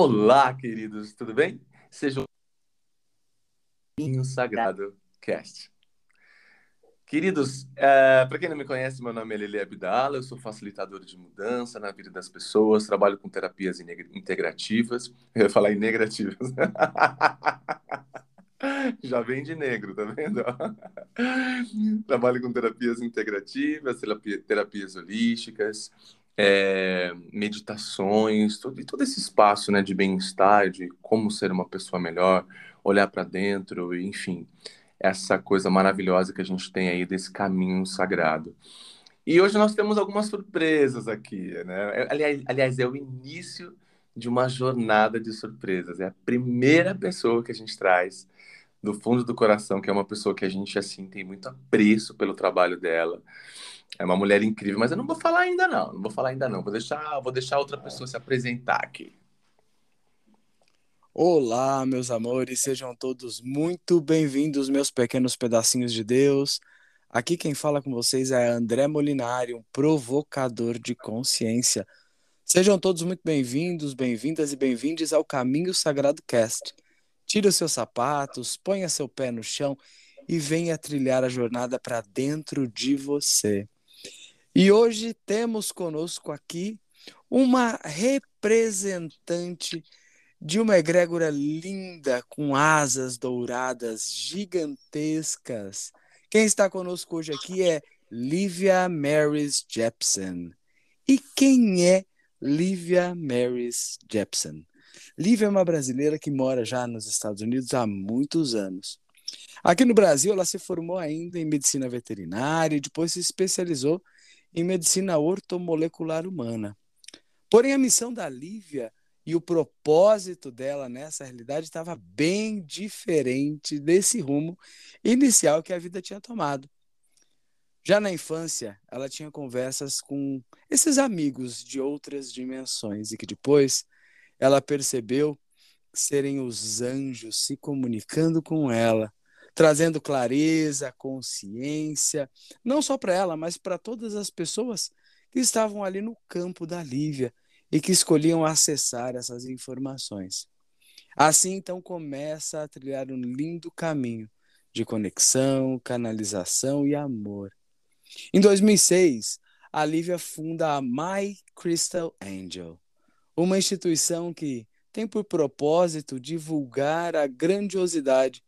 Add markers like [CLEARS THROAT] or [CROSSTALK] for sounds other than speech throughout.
Olá, queridos, tudo bem? Sejam bem-vindos Sagrado Cast. Queridos, é, para quem não me conhece, meu nome é Lili Abdala, eu sou facilitador de mudança na vida das pessoas, trabalho com terapias integrativas, eu ia falar integrativas. [LAUGHS] Já vem de negro, tá vendo? [LAUGHS] trabalho com terapias integrativas, terapias holísticas, é, meditações, todo, todo esse espaço né, de bem-estar, de como ser uma pessoa melhor, olhar para dentro, enfim, essa coisa maravilhosa que a gente tem aí desse caminho sagrado. E hoje nós temos algumas surpresas aqui, né? Aliás, aliás, é o início de uma jornada de surpresas. É a primeira pessoa que a gente traz do fundo do coração, que é uma pessoa que a gente assim tem muito apreço pelo trabalho dela. É uma mulher incrível, mas eu não vou falar ainda não, não vou falar ainda não. Vou deixar, vou deixar outra pessoa se apresentar aqui. Olá, meus amores, sejam todos muito bem-vindos, meus pequenos pedacinhos de Deus. Aqui quem fala com vocês é André Molinari, um provocador de consciência. Sejam todos muito bem-vindos, bem-vindas e bem-vindes ao Caminho Sagrado Cast. Tire os seus sapatos, ponha seu pé no chão e venha trilhar a jornada para dentro de você. E hoje temos conosco aqui uma representante de uma egrégora linda, com asas douradas gigantescas. Quem está conosco hoje aqui é Livia Marys Jepson. E quem é Livia Marys Jepson? Lívia é uma brasileira que mora já nos Estados Unidos há muitos anos. Aqui no Brasil, ela se formou ainda em medicina veterinária e depois se especializou em medicina ortomolecular humana. Porém, a missão da Lívia e o propósito dela nessa realidade estava bem diferente desse rumo inicial que a vida tinha tomado. Já na infância, ela tinha conversas com esses amigos de outras dimensões e que depois ela percebeu serem os anjos se comunicando com ela trazendo clareza, consciência, não só para ela, mas para todas as pessoas que estavam ali no campo da Lívia e que escolhiam acessar essas informações. Assim, então, começa a trilhar um lindo caminho de conexão, canalização e amor. Em 2006, a Lívia funda a My Crystal Angel, uma instituição que tem por propósito divulgar a grandiosidade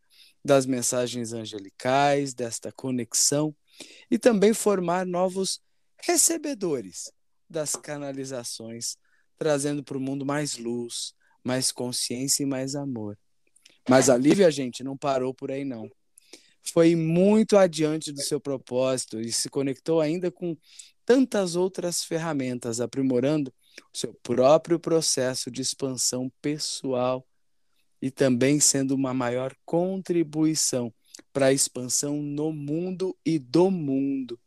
das mensagens angelicais, desta conexão e também formar novos recebedores das canalizações, trazendo para o mundo mais luz, mais consciência e mais amor. Mas a Lívia, gente, não parou por aí não. Foi muito adiante do seu propósito e se conectou ainda com tantas outras ferramentas, aprimorando o seu próprio processo de expansão pessoal e também sendo uma maior contribuição para a expansão no mundo e do mundo.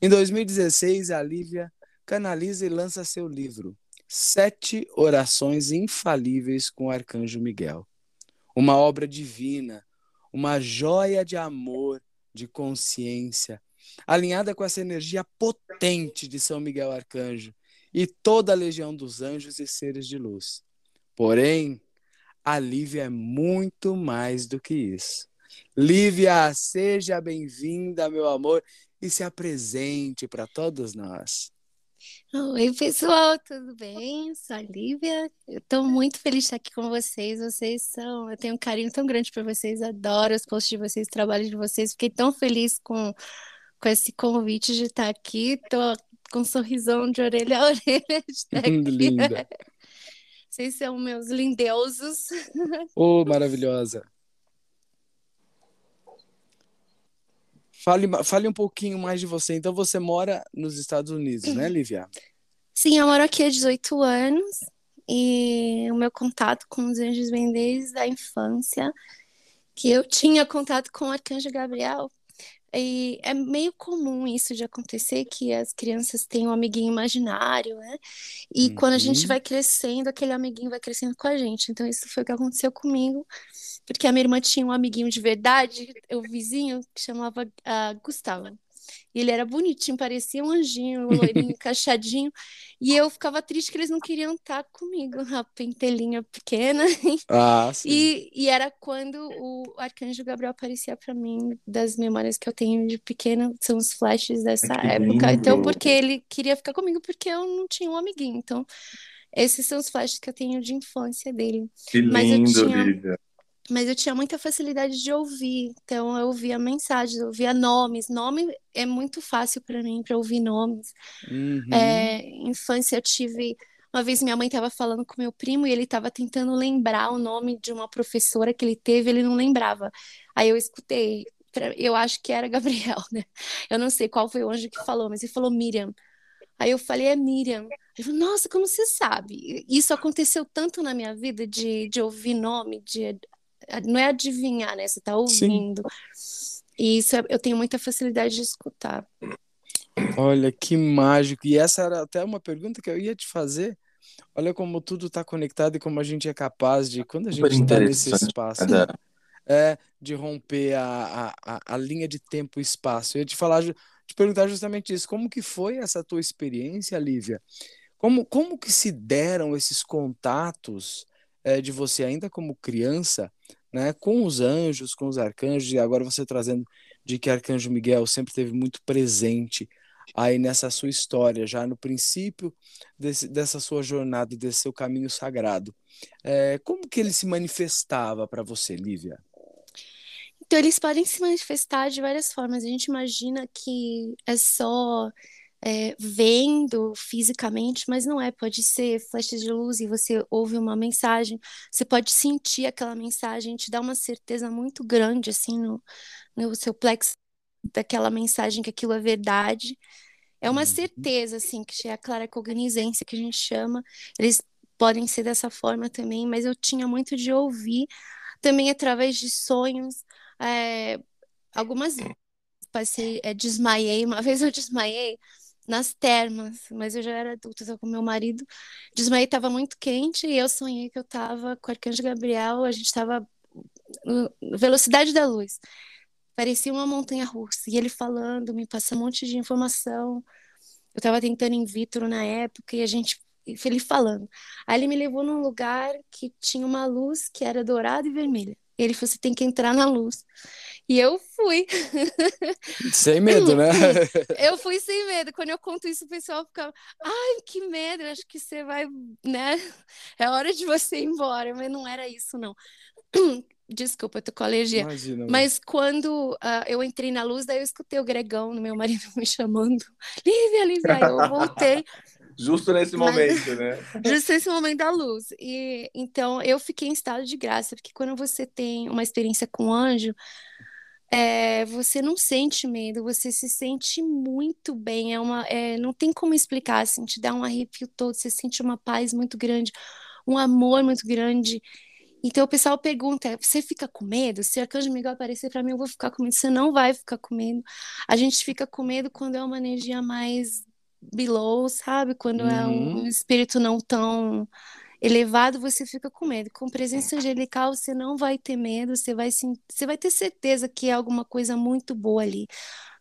Em 2016, a Lívia canaliza e lança seu livro Sete Orações Infalíveis com o Arcanjo Miguel. Uma obra divina, uma joia de amor, de consciência, alinhada com essa energia potente de São Miguel Arcanjo e toda a legião dos anjos e seres de luz. Porém, a Lívia é muito mais do que isso. Lívia, seja bem-vinda, meu amor, e se apresente para todos nós. Oi, pessoal, tudo bem? Sou a Lívia. Eu estou muito feliz de estar aqui com vocês. Vocês são. Eu tenho um carinho tão grande por vocês, adoro os posts de vocês, o trabalho de vocês. Fiquei tão feliz com, com esse convite de estar aqui. Estou com um sorrisão de orelha a [LAUGHS] orelha de estar [LAUGHS] aqui. Linda. Vocês são meus lindeusos. Oh, maravilhosa. Fale, fale um pouquinho mais de você. Então, você mora nos Estados Unidos, né, Lívia? Sim, eu moro aqui há 18 anos e o meu contato com os anjos vem desde a infância, que eu tinha contato com o Arcanjo Gabriel e é meio comum isso de acontecer, que as crianças têm um amiguinho imaginário, né? E uhum. quando a gente uhum. vai crescendo, aquele amiguinho vai crescendo com a gente. Então, isso foi o que aconteceu comigo, porque a minha irmã tinha um amiguinho de verdade, o vizinho, que chamava uh, Gustavo. E ele era bonitinho, parecia um anjinho, um loirinho, [LAUGHS] encaixadinho. E eu ficava triste que eles não queriam estar comigo, a pentelinha pequena. Ah, [LAUGHS] sim. E, e era quando o arcanjo Gabriel aparecia para mim, das memórias que eu tenho de pequena, são os flashes dessa que época. Então, lindo. porque ele queria ficar comigo, porque eu não tinha um amiguinho. Então, esses são os flashes que eu tenho de infância dele. Que Mas eu lindo, tinha- Lívia. Mas eu tinha muita facilidade de ouvir, então eu ouvia mensagens, eu ouvia nomes. Nome é muito fácil para mim, para ouvir nomes. Uhum. É, infância eu tive. Uma vez minha mãe estava falando com meu primo e ele estava tentando lembrar o nome de uma professora que ele teve, ele não lembrava. Aí eu escutei, eu acho que era [LAUGHS] Gabriel, né? Eu não sei qual foi o anjo que falou, mas ele falou Miriam. Aí eu falei, é Miriam. Falou, nossa, como você sabe? Isso aconteceu tanto na minha vida de, de ouvir nome, de não é adivinhar, né? Você tá ouvindo. E isso é- eu tenho muita facilidade de escutar. Olha que mágico. E essa era até uma pergunta que eu ia te fazer. Olha como tudo está conectado e como a gente é capaz de, quando a gente está nesse espaço, É, é de romper a, a, a, linha de tempo e espaço. Eu ia te falar, te perguntar justamente isso. Como que foi essa tua experiência, Lívia? Como, como que se deram esses contatos é, de você ainda como criança, né, com os anjos, com os arcanjos, e agora você trazendo de que Arcanjo Miguel sempre esteve muito presente aí nessa sua história, já no princípio desse, dessa sua jornada, desse seu caminho sagrado. É, como que ele se manifestava para você, Lívia? Então, eles podem se manifestar de várias formas. A gente imagina que é só é, vendo fisicamente, mas não é. Pode ser flashes de luz e você ouve uma mensagem. Você pode sentir aquela mensagem, te dá uma certeza muito grande, assim, no, no seu plexo daquela mensagem que aquilo é verdade. É uma Uhum. certeza, assim, que é a clara cognizência que a gente chama. Eles podem ser dessa forma também, mas eu tinha muito de ouvir também através de sonhos. É, algumas vezes passei, é, desmaiei. Uma [LAUGHS] vez eu desmaiei nas termas, mas eu já era adulta, estava com meu marido. Desmaiei, estava muito quente e eu sonhei que eu estava com o Arcanjo Gabriel. A gente estava velocidade da luz. Parecia uma montanha russa. E ele falando, me passando um monte de informação. Eu estava tentando in vitro na época e a gente ele falando. Aí ele me levou num lugar que tinha uma luz que era dourada e vermelha. Ele falou: você tem que entrar na luz. E eu fui. Sem medo, né? [LAUGHS] Eu fui sem medo. Quando eu conto isso, o pessoal fica: ai, que medo, acho que você vai, né? É hora de você ir embora. Mas não era isso, não. [CLEARS THROAT] Desculpa, eu tô com alergia. Imagina. Mas quando ah, eu entrei na luz, daí eu escutei o Gregão, meu marido, [LAUGHS] me chamando. Lívia, Lívia. Eu voltei. Justo nesse Mas- momento, né? [LAUGHS] Justo esse momento da luz. E então eu fiquei em estado de graça, porque quando você tem uma experiência com anjo, é, você não sente medo, você se sente muito bem. É uma, é, não tem como explicar, assim, te dá um arrepio todo, você sente uma paz muito grande, um amor muito grande. Então o pessoal pergunta: você fica com medo? Se o Arcanjo Miguel aparecer para mim, eu vou ficar com medo. Você não vai ficar com medo. A gente fica com medo quando é uma energia mais below, sabe? Quando é um, Uhum. um espírito não tão elevado, você fica com medo. Com presença angelical, você não vai ter medo, você vai, sen- você vai ter certeza que é alguma coisa muito boa ali.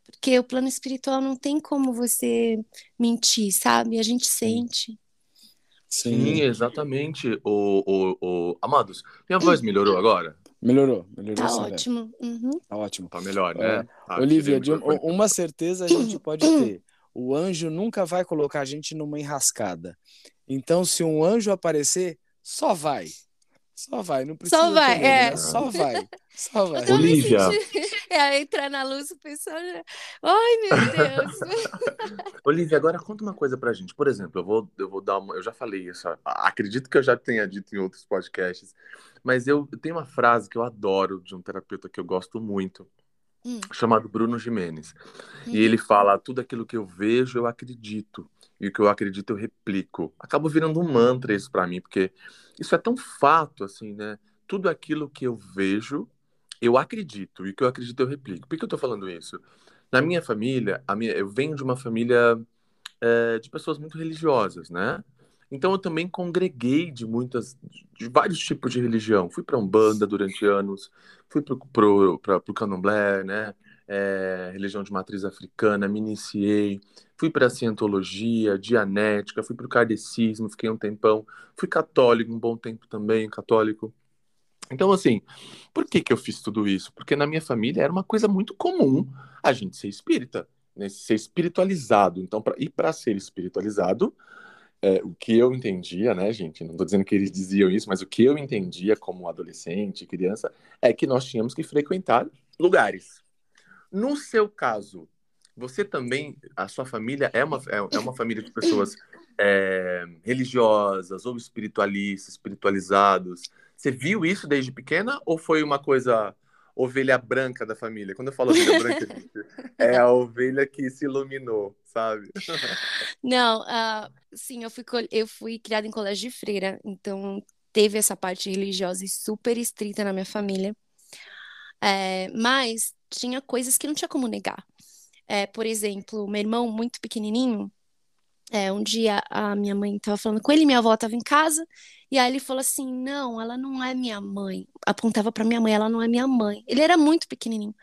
Porque o plano espiritual não tem como você mentir, sabe? A gente sente. Sim, exatamente. O, o, o... Amados, minha voz melhorou agora? Melhorou, melhorou Tá sim, velho. ótimo. Uhum. Tá ótimo. Tá melhor, né? Ah, Olivia, de um- uma certeza a gente pode ter. O anjo nunca vai colocar a gente numa enrascada. Então, se um anjo aparecer, só vai. Só vai, não precisa Só vai, medo, né? é. Só vai. Só vai. Eu Olivia. senti. [LAUGHS] É, entrar na luz, o pessoal já. Ai, meu Deus. [LAUGHS] Olivia, agora conta uma coisa pra gente. Por exemplo, eu vou, eu vou dar uma. Eu já falei isso, acredito que eu já tenha dito em outros podcasts, mas eu tenho uma frase que eu adoro de um terapeuta que eu gosto muito, Hum. chamado Bruno Jimenez. E ele fala: tudo aquilo que eu vejo, eu acredito. E o que eu acredito, eu replico. Acaba virando um mantra isso pra mim, porque isso é tão fato, assim, né? Tudo aquilo que eu vejo, eu acredito. E o que eu acredito, eu replico. Por que eu tô falando isso? Na minha família, a minha, eu venho de uma família é, de pessoas muito religiosas, né? Então eu também congreguei de muitas, de vários tipos de religião. Fui para umbanda durante anos, fui pra, pro candomblé, né? é, religião de matriz africana, me iniciei, fui para a cientologia, dianética, fui para o kardecismo, fiquei um tempão, fui católico um bom tempo também, católico. Então, assim, por que, que eu fiz tudo isso? Porque na minha família era uma coisa muito comum a gente ser espírita, né? ser espiritualizado. Então, pra, e para ser espiritualizado, é, o que eu entendia, né, gente? Não estou dizendo que eles diziam isso, mas o que eu entendia como adolescente, criança, é que nós tínhamos que frequentar lugares. No seu caso, você também, a sua família é uma, é, é uma família de pessoas é, religiosas ou espiritualistas, espiritualizados. Você viu isso desde pequena ou foi uma coisa ovelha branca da família? Quando eu falo ovelha branca, [LAUGHS] é a ovelha que se iluminou, sabe? Não, uh, sim, eu fui, eu fui criada em colégio de freira, então teve essa parte religiosa super estrita na minha família. É, mas tinha coisas que não tinha como negar. É, por exemplo, meu irmão muito pequenininho, é, um dia a minha mãe estava falando com ele, minha avó estava em casa, e aí ele falou assim: Não, ela não é minha mãe. Apontava para minha mãe, ela não é minha mãe. Ele era muito pequenininho.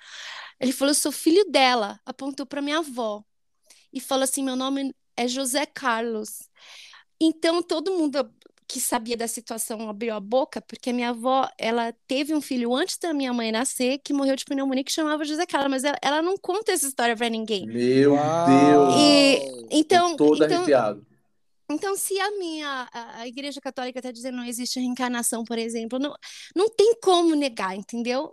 Ele falou: Eu sou filho dela. Apontou para minha avó. E falou assim: Meu nome é José Carlos. Então todo mundo que sabia da situação abriu a boca, porque minha avó, ela teve um filho antes da minha mãe nascer, que morreu de pneumonia, que chamava José Carlos, mas ela, ela não conta essa história para ninguém. Meu Deus! E, então, todo então, arrepiado. Então, se a minha a, a Igreja Católica está dizendo não existe reencarnação, por exemplo, não, não tem como negar, entendeu?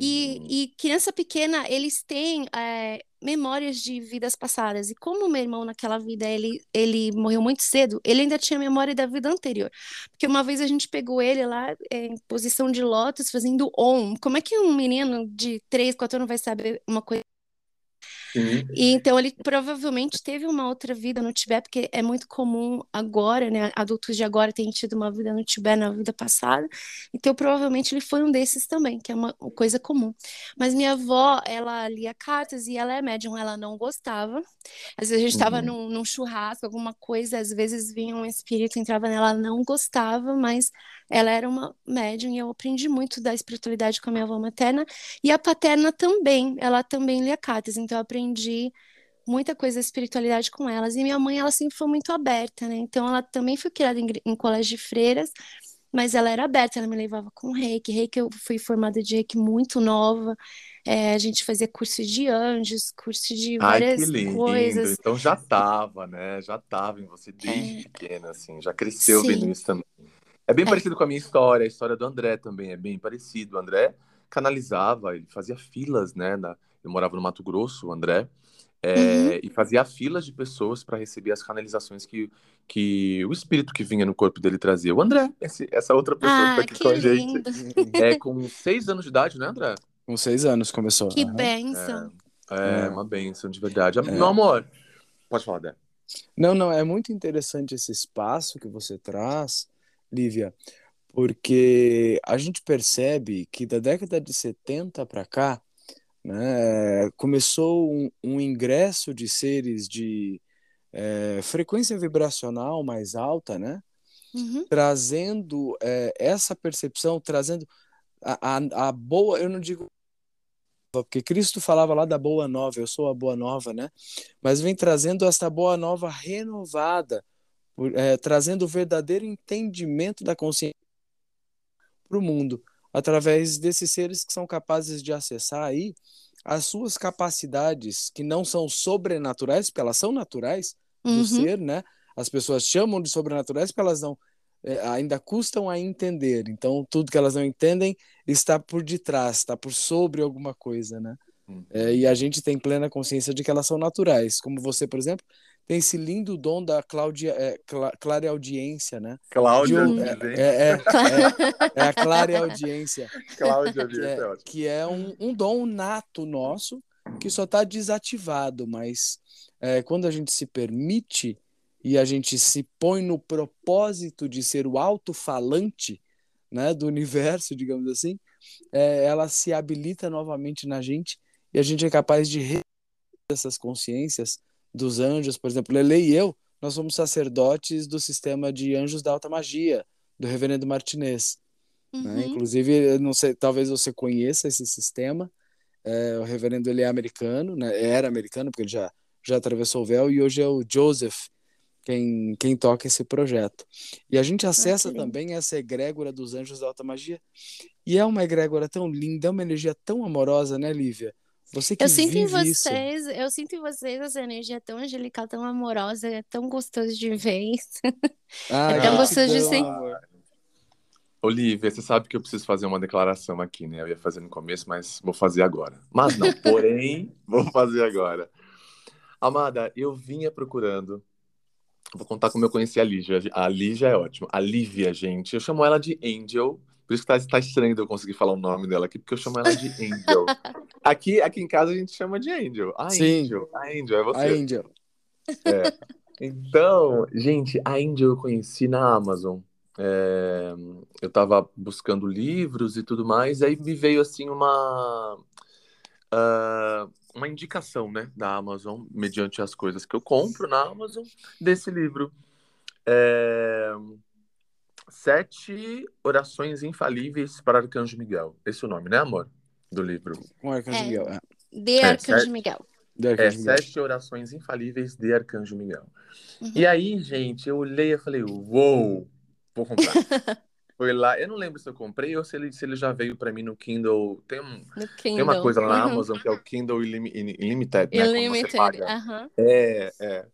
E, Uhum. e criança pequena, eles têm é, memórias de vidas passadas. E como meu irmão, naquela vida, ele, ele morreu muito cedo, ele ainda tinha memória da vida anterior. Porque uma vez a gente pegou ele lá é, em posição de lótus, fazendo on. Como é que um menino de 3, 4 anos vai saber uma coisa? Sim. E então ele provavelmente teve uma outra vida no Tibete, porque é muito comum agora, né? Adultos de agora têm tido uma vida no Tibete na vida passada. Então provavelmente ele foi um desses também, que é uma coisa comum. Mas minha avó, ela lia cartas e ela é médium, ela não gostava. Às vezes a gente estava Uhum. num, num churrasco, alguma coisa, às vezes vinha um espírito, entrava nela, ela não gostava, mas ela era uma médium e eu aprendi muito da espiritualidade com a minha avó materna. E a paterna também, ela também lia cartas, então eu aprendi muita coisa da espiritualidade com elas. E minha mãe, ela sempre foi muito aberta, né? Então ela também foi criada em, em colégio de freiras, mas ela era aberta, ela me levava com reiki. Reiki, eu fui formada de reiki muito nova. É, a gente fazia curso de anjos, curso de Ai, que várias lindo. coisas. Então já tava, né? Já tava em você desde pequena, assim. Já cresceu vendo Sim. isso também. É bem É. parecido com a minha história. A história do André também é bem parecido. O André canalizava, ele fazia filas, né? Na... Eu morava no Mato Grosso, o André. é, Uhum. E fazia filas de pessoas para receber as canalizações que, que o espírito que vinha no corpo dele trazia. O André, esse- essa outra pessoa que tá Ah, aqui que com a gente, lindo. é com seis anos de idade, né, André? Com seis anos começou. Que aham. bênção. É, É. uma bênção, de verdade. É. Meu amor, pode falar, Dé. Não, não, é muito interessante esse espaço que você traz, Lívia, porque a gente percebe que da década de 70 para cá, né, começou um, um ingresso de seres de é, frequência vibracional mais alta, né, Uhum. trazendo é, essa percepção, trazendo a, a, a boa, eu não digo porque Cristo falava lá da boa nova, eu sou a boa nova, né? Mas vem trazendo esta boa nova renovada, é, trazendo o verdadeiro entendimento da consciência para o mundo, através desses seres que são capazes de acessar aí as suas capacidades, que não são sobrenaturais, porque elas são naturais do Uhum. ser, né? As pessoas chamam de sobrenaturais porque elas não é, ainda custam a entender. Então, tudo que elas não entendem está por detrás, está por sobre alguma coisa, né? É, e a gente tem plena consciência de que elas são naturais. Como você, por exemplo, tem esse lindo dom da Cláudia, é, cla- clareaudiência, né? Cláudia, um-. É, é, é, é a clareaudiência, Cláudia, que Vivente, é é, que é um, um dom nato nosso que só está desativado, mas é, quando a gente se permite e a gente se põe no propósito de ser o alto-falante né, do universo, digamos assim, ela se habilita novamente na gente e a gente é capaz de essas consciências dos anjos, por exemplo, Lele e eu, nós somos sacerdotes do sistema de anjos da alta magia, do reverendo Martinez. né? Uhum. Inclusive, eu não sei, talvez você conheça esse sistema, É, o reverendo ele é americano, né? Era americano, porque ele já, já atravessou o véu, e hoje é o Joseph quem, quem toca esse projeto. E a gente acessa okay. também essa egrégora dos anjos da alta magia. E é uma egrégora tão linda, é uma energia tão amorosa, né, Lívia? Você que eu sinto em vocês, isso. eu sinto em vocês essa energia tão angelical, tão amorosa, é tão gostoso de ver isso. Ah, [LAUGHS] é tão gostoso de sentir. Olivia, você sabe que eu preciso fazer uma declaração aqui, né? Eu ia fazer no começo, mas vou fazer agora. Mas não, [LAUGHS] porém, vou fazer agora. Amada, eu vinha procurando. Vou contar como eu conheci a Lígia. A Lígia é ótima. A Lívia, gente. Eu chamo ela de Angel. Por isso que tá, tá estranho de eu conseguir falar o nome dela aqui, porque eu chamo ela de Angel. [LAUGHS] aqui, aqui em casa a gente chama de Angel. A Sim. Angel. A Angel, é você. A Angel. É. Então, gente, a Angel eu conheci na Amazon. É, eu estava buscando livros e tudo mais, aí me veio assim uma uh, uma indicação, né, da Amazon, mediante as coisas que eu compro na Amazon, desse livro. É, Sete Orações Infalíveis para Arcanjo Miguel. Esse é o nome, né, amor? Do livro. Com Arcanjo É. Miguel. É. De É, Arcanjo sete- Miguel. Do É, Miguel. Sete Orações Infalíveis de Arcanjo Miguel. Uhum. E aí, gente, eu olhei e falei, uou, vou comprar. [LAUGHS] Foi lá, eu não lembro se eu comprei ou se ele, se ele já veio para mim no Kindle. Tem, um, No tem uma Kindle. coisa lá na Uhum. Amazon que é o Kindle Unlimited, né? Você Unlimited. paga. aham. É, é.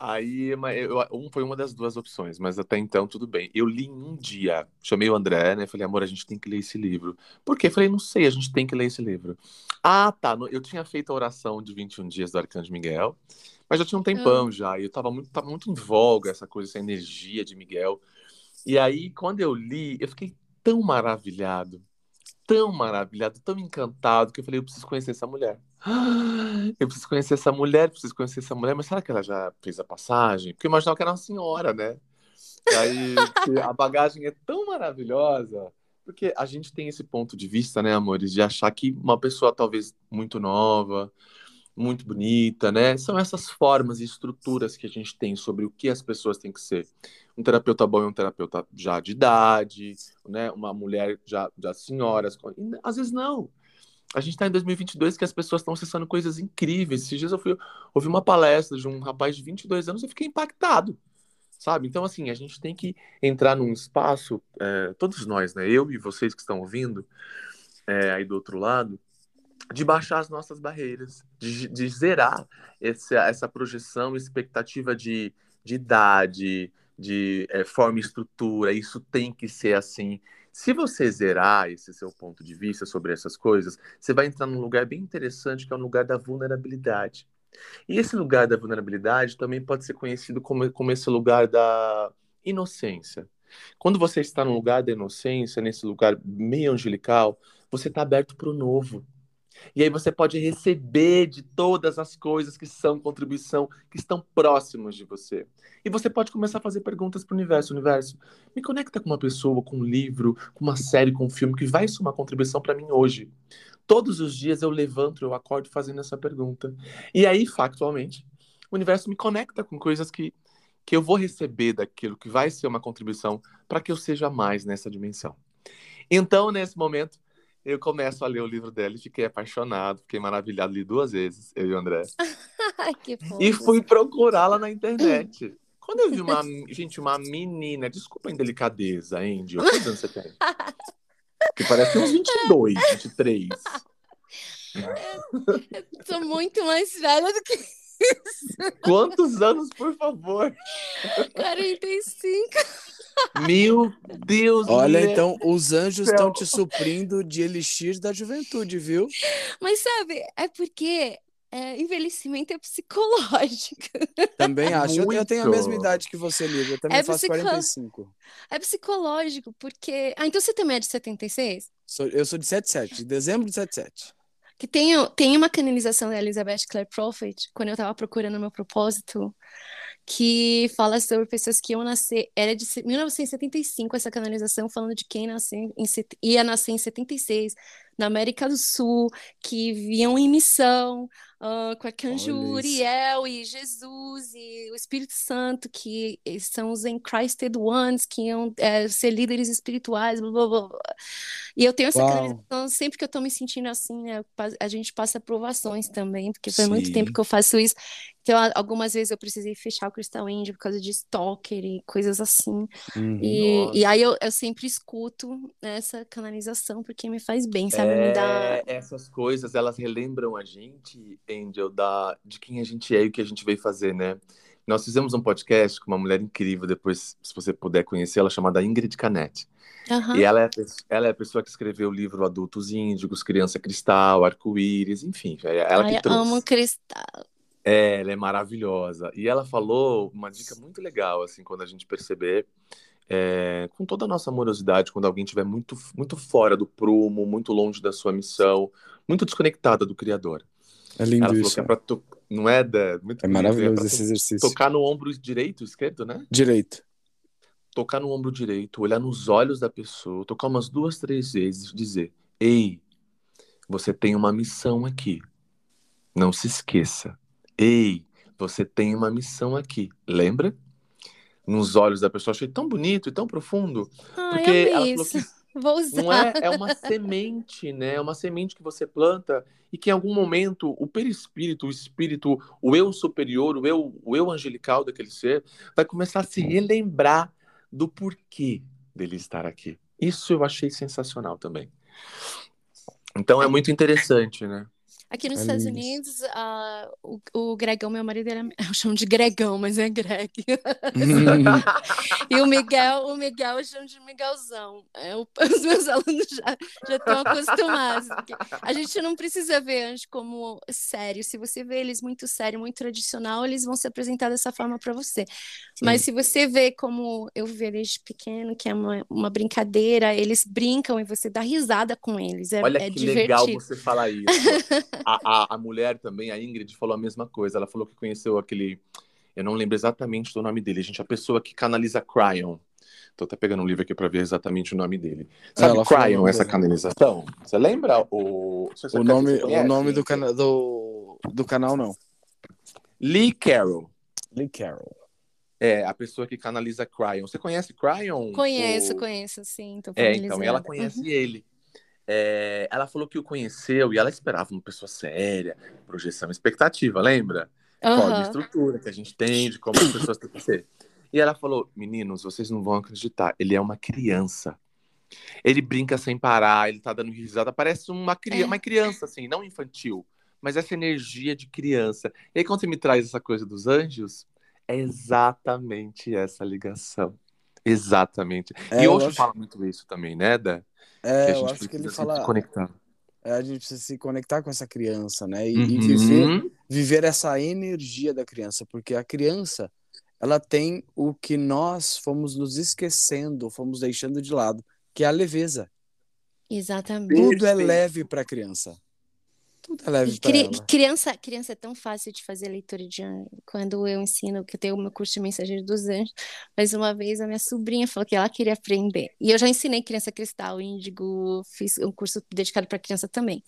Aí, eu- um foi uma das duas opções, mas até então tudo bem. Eu li em um dia, chamei o André, né? Falei, amor, a gente tem que ler esse livro. Por quê? Falei, não sei, a gente tem que ler esse livro. Ah, tá. Eu tinha feito a oração de 21 dias do Arcanjo Miguel, mas já tinha um tempão já, e eu tava muito, tava muito em voga essa coisa, essa energia de Miguel. E aí, quando eu li, eu fiquei tão maravilhado, tão maravilhado, tão encantado, que eu falei, eu preciso conhecer essa mulher. Eu preciso conhecer essa mulher, preciso conhecer essa mulher, mas será que ela já fez a passagem? Porque eu imaginava que era uma senhora, né? E aí, a bagagem é tão maravilhosa, porque a gente tem esse ponto de vista, né, amores, de achar que uma pessoa talvez muito nova, muito bonita, né? São essas formas e estruturas que a gente tem sobre o que as pessoas têm que ser. Um terapeuta bom é um terapeuta já de idade, né? Uma mulher já, já senhoras. Às vezes não. A gente está em 2022 que as pessoas estão acessando coisas incríveis. Esses dias eu fui ouvi uma palestra de um rapaz de 22 anos e eu fiquei impactado, sabe? Então, assim, a gente tem que entrar num espaço, é, todos nós, né? Eu e vocês que estão ouvindo é, aí do outro lado, de baixar as nossas barreiras, de, de zerar essa, essa projeção, expectativa de, de idade, de é, forma e estrutura. Isso tem que ser assim. Se você zerar esse seu ponto de vista sobre essas coisas, você vai entrar num lugar bem interessante, que é o lugar da vulnerabilidade. E esse lugar da vulnerabilidade também pode ser conhecido como, como esse lugar da inocência. Quando você está no lugar da inocência, nesse lugar meio angelical, você está aberto para o novo. E aí você pode receber de todas as coisas que são contribuição, que estão próximas de você. E você pode começar a fazer perguntas para o universo. Universo, me conecta com uma pessoa, com um livro, com uma série, com um filme que vai ser uma contribuição para mim hoje. Todos os dias eu levanto, eu acordo fazendo essa pergunta. E aí, factualmente, o universo me conecta com coisas que, que eu vou receber daquilo, que vai ser uma contribuição para que eu seja mais nessa dimensão. Então, nesse momento, eu começo a ler o livro dela e fiquei apaixonado, fiquei maravilhado, li duas vezes, eu e o André. [LAUGHS] E fui procurá-la na internet. Quando eu vi uma, gente, uma menina, desculpa a indelicadeza, Andy, quantos anos você tem? [LAUGHS] Que parece uns 22, 23. Sou muito mais velha do que Quantos anos, por favor? 45. Meu Deus, Olha, mulher. então os anjos estão te suprindo de elixir da juventude, viu? Mas sabe, é porque é, envelhecimento é psicológico. Também [LAUGHS] acho. Eu, eu tenho a mesma idade que você, Lívia. Eu também É faço psico- 45. É psicológico, porque. Ah, então você também é de 76? Sou- eu sou de 77, de dezembro de 77. Que tem, tem uma canalização da Elizabeth Clare Prophet, quando eu tava procurando meu propósito, que fala sobre pessoas que iam nascer. Era de se- 1975 essa canalização, falando de quem nascer em, ia nascer em 76. na América do Sul que vinham em missão, uh, com Arcanjo Uriel e Jesus e o Espírito Santo, que são os Enchrysted Ones, que iam é, ser líderes espirituais, blá, blá, blá. E eu tenho essa canalização, sempre que eu estou me sentindo assim, né, a gente passa provações também, porque foi Sim. muito tempo que eu faço isso. Então, algumas vezes eu precisei fechar o Crystal Angel por causa de stalker e coisas assim. Uhum, e, e, aí eu, eu sempre escuto essa canalização porque me faz bem, sabe? É, me dá... Essas coisas, elas relembram a gente, Angel, da, de quem a gente é e o que a gente veio fazer, né? Nós fizemos um podcast com uma mulher incrível, depois, se você puder conhecer, ela chamada Ingrid Canetti. Uhum. E ela é, ela é a pessoa que escreveu o livro Adultos Índigos, Criança Cristal, Arco-Íris, enfim. É ela Ai, que trouxe. amo cristal. É, ela é maravilhosa. E ela falou uma dica muito legal, assim, quando a gente perceber, é, com toda a nossa amorosidade, quando alguém estiver muito, muito fora do prumo, muito longe da sua missão, muito desconectada do Criador. É lindo ela isso. Que é pra Não é, da... Muito é maravilhoso é esse exercício. Tocar no ombro direito, esquerdo, né? Direito. Tocar no ombro direito, olhar nos olhos da pessoa, tocar umas duas, três vezes, dizer: Ei, você tem uma missão aqui. Não se esqueça. Ei, você tem uma missão aqui, lembra? Nos olhos da pessoa, achei tão bonito e tão profundo. Ai, porque falou que [LAUGHS] Vou usar. Não é, é uma semente, né? É uma semente que você planta e que em algum momento o perispírito, o espírito, o eu superior, o eu, o eu angelical daquele ser, vai começar a se relembrar do porquê dele estar aqui. Isso eu achei sensacional também. Então é muito interessante, né? Aqui nos Estados Unidos, uh, o, o, Gregão, meu marido, ele é, [LAUGHS] eu chamo de Gregão, mas é Greg. [LAUGHS] e o Miguel, o Miguel eu chamo de Miguelzão. É, o, [LAUGHS] os meus alunos já, já estão acostumados. A gente não precisa ver antes como sério. Se você vê eles muito sério, muito tradicional, eles vão se apresentar dessa forma para você. Sim. Mas se você vê como eu vi desde pequeno, que é uma, uma brincadeira, eles brincam e você dá risada com eles. É, Olha é que divertido. legal você falar isso. A, a, a, mulher também, a Ingrid, falou a mesma coisa. Ela falou que conheceu aquele. Eu não lembro exatamente do nome dele, gente. A pessoa que canaliza Cryon. Tô até pegando um livro aqui para ver exatamente o nome dele. Sabe Cryon, essa canalização? Você lembra o. o nome, o nome do, cana... do, do canal, não. Lee Carroll. Lee Carroll. É, a pessoa que canaliza Cryon. Você conhece Cryon? Conheço, conheço, sim. é, então, ela conhece uhum. ele. É, ela falou que o conheceu e ela esperava uma pessoa séria, projeção, expectativa, lembra? Uhum. A estrutura que a gente tem, de como as pessoas têm que ser. E ela falou: meninos, vocês não vão acreditar, ele é uma criança. Ele brinca sem parar, ele tá dando risada, parece uma, cri é. uma criança, assim, não infantil, mas essa energia de criança. E aí, quando você me traz essa coisa dos anjos, é exatamente essa ligação. Exatamente. É, e hoje acho... fala muito isso também, né, Da? É, eu acho que ele fala. Se conectar. É, a gente precisa se conectar com essa criança, né? E, uhum. e viver, viver essa energia da criança, porque a criança ela tem o que nós fomos nos esquecendo, fomos deixando de lado, que é a leveza. Exatamente. Tudo é leve para a criança. Tudo é leve ela. Criança, criança é tão fácil de fazer leitura de anjo. Quando eu ensino, que eu tenho o meu curso de mensageiro dos anjos, mas uma vez a minha sobrinha falou que ela queria aprender. E eu já ensinei criança cristal, índigo, fiz um curso dedicado para criança também.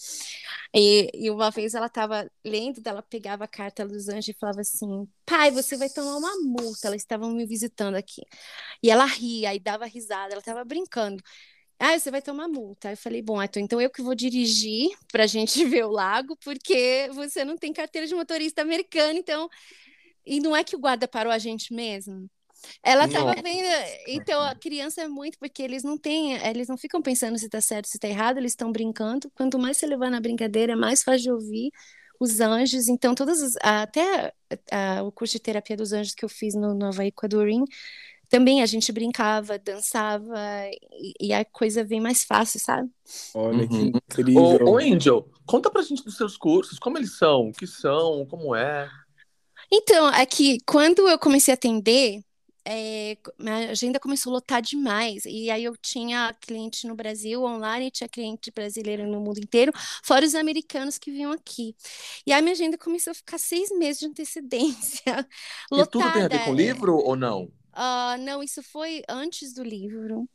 E, e uma vez ela estava lendo, ela pegava a carta dos anjos e falava assim: pai, você vai tomar uma multa. Elas estavam me visitando aqui. E ela ria e dava risada, ela estava brincando. Ah, você vai tomar multa. Eu falei, bom, então eu que vou dirigir para a gente [LAUGHS] ver o lago, porque você não tem carteira de motorista americano, então. E não é que o guarda parou a gente mesmo. Ela estava vendo. Então, a criança é muito, porque eles não têm, eles não ficam pensando se está certo, se está errado, eles estão brincando. Quanto mais você levar na brincadeira, mais faz de ouvir os anjos. Então, todas até a, o curso de terapia dos anjos que eu fiz no Nova Equadorim, também a gente brincava, dançava e, e, a coisa vem mais fácil, sabe? Olha que uhum. incrível. Ô, ô, Angel, conta pra gente dos seus cursos, como eles são, o que são, como é. Então, é que quando eu comecei a atender, é, minha agenda começou a lotar demais. E aí eu tinha cliente no Brasil online, tinha cliente brasileiro no mundo inteiro, fora os americanos que vinham aqui. E aí minha agenda começou a ficar seis meses de antecedência. lotada. [LAUGHS] E tudo tem a ver com livro ou não? Uh, não, isso foi antes do livro.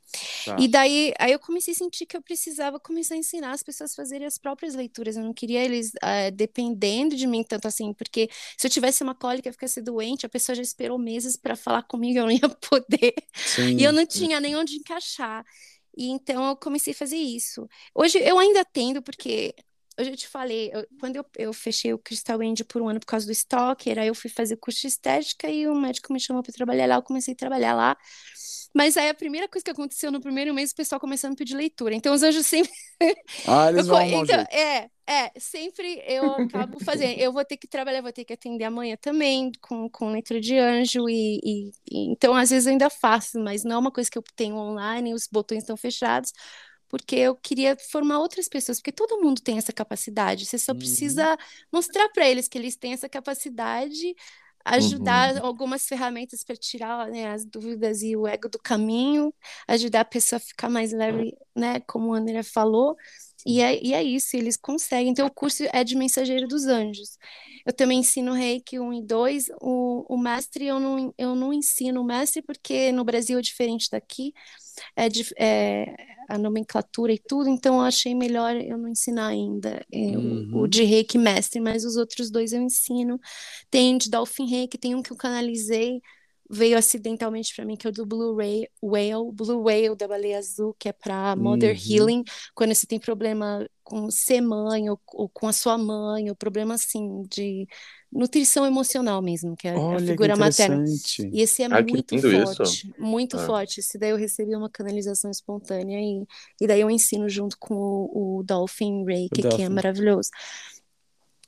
Tá. E daí aí eu comecei a sentir que eu precisava começar a ensinar as pessoas a fazerem as próprias leituras. Eu não queria eles uh, dependendo de mim tanto assim, porque se eu tivesse uma cólica e ficasse doente, a pessoa já esperou meses para falar comigo, [LAUGHS] eu não ia poder. Sim. E eu não tinha nem onde encaixar. E então eu comecei a fazer isso. Hoje eu ainda tendo, porque hoje eu te falei, eu, quando eu, eu fechei o Crystal Angel por um ano por causa do Stalker, aí eu fui fazer curso de estética e o médico me chamou para trabalhar lá, eu comecei a trabalhar lá. Mas aí a primeira coisa que aconteceu no primeiro mês, o pessoal começando a pedir leitura. Então os anjos sempre. [LAUGHS] Ah, eles vão então, É, é, sempre eu acabo fazendo. Eu vou ter que trabalhar, vou ter que atender amanhã também com, com leitura de anjo. E, e, e, então, às vezes, eu ainda faço, mas não é uma coisa que eu tenho online, os botões estão fechados porque eu queria formar outras pessoas, porque todo mundo tem essa capacidade. Você só uhum. precisa mostrar para eles que eles têm essa capacidade, ajudar uhum. algumas ferramentas para tirar né, as dúvidas e o ego do caminho, ajudar a pessoa a ficar mais leve, né, como o André falou. E é, e é isso, eles conseguem. Então, o curso é de Mensageiro dos Anjos. Eu também ensino Reiki 1 e 2. O, o mestre, eu não, eu não ensino o mestre, porque no Brasil é diferente daqui, é, é a nomenclatura e tudo, então eu achei melhor eu não ensinar ainda é, uhum. o, o, de Reiki mestre, mas os outros dois eu ensino. Tem de Dolphin Reiki, tem um que eu canalizei veio acidentalmente para mim, que é o do Blue Ray, Whale, Blue Whale da baleia azul, que é para Mother uhum. Healing, quando você tem problema com ser mãe ou, ou, com a sua mãe, ou problema assim de nutrição emocional mesmo, que é Olha, a figura materna. E esse é muito forte, isso. muito ah. forte. Esse daí eu recebi uma canalização espontânea e, e daí eu ensino junto com o, o Dolphin Ray, que, que é maravilhoso.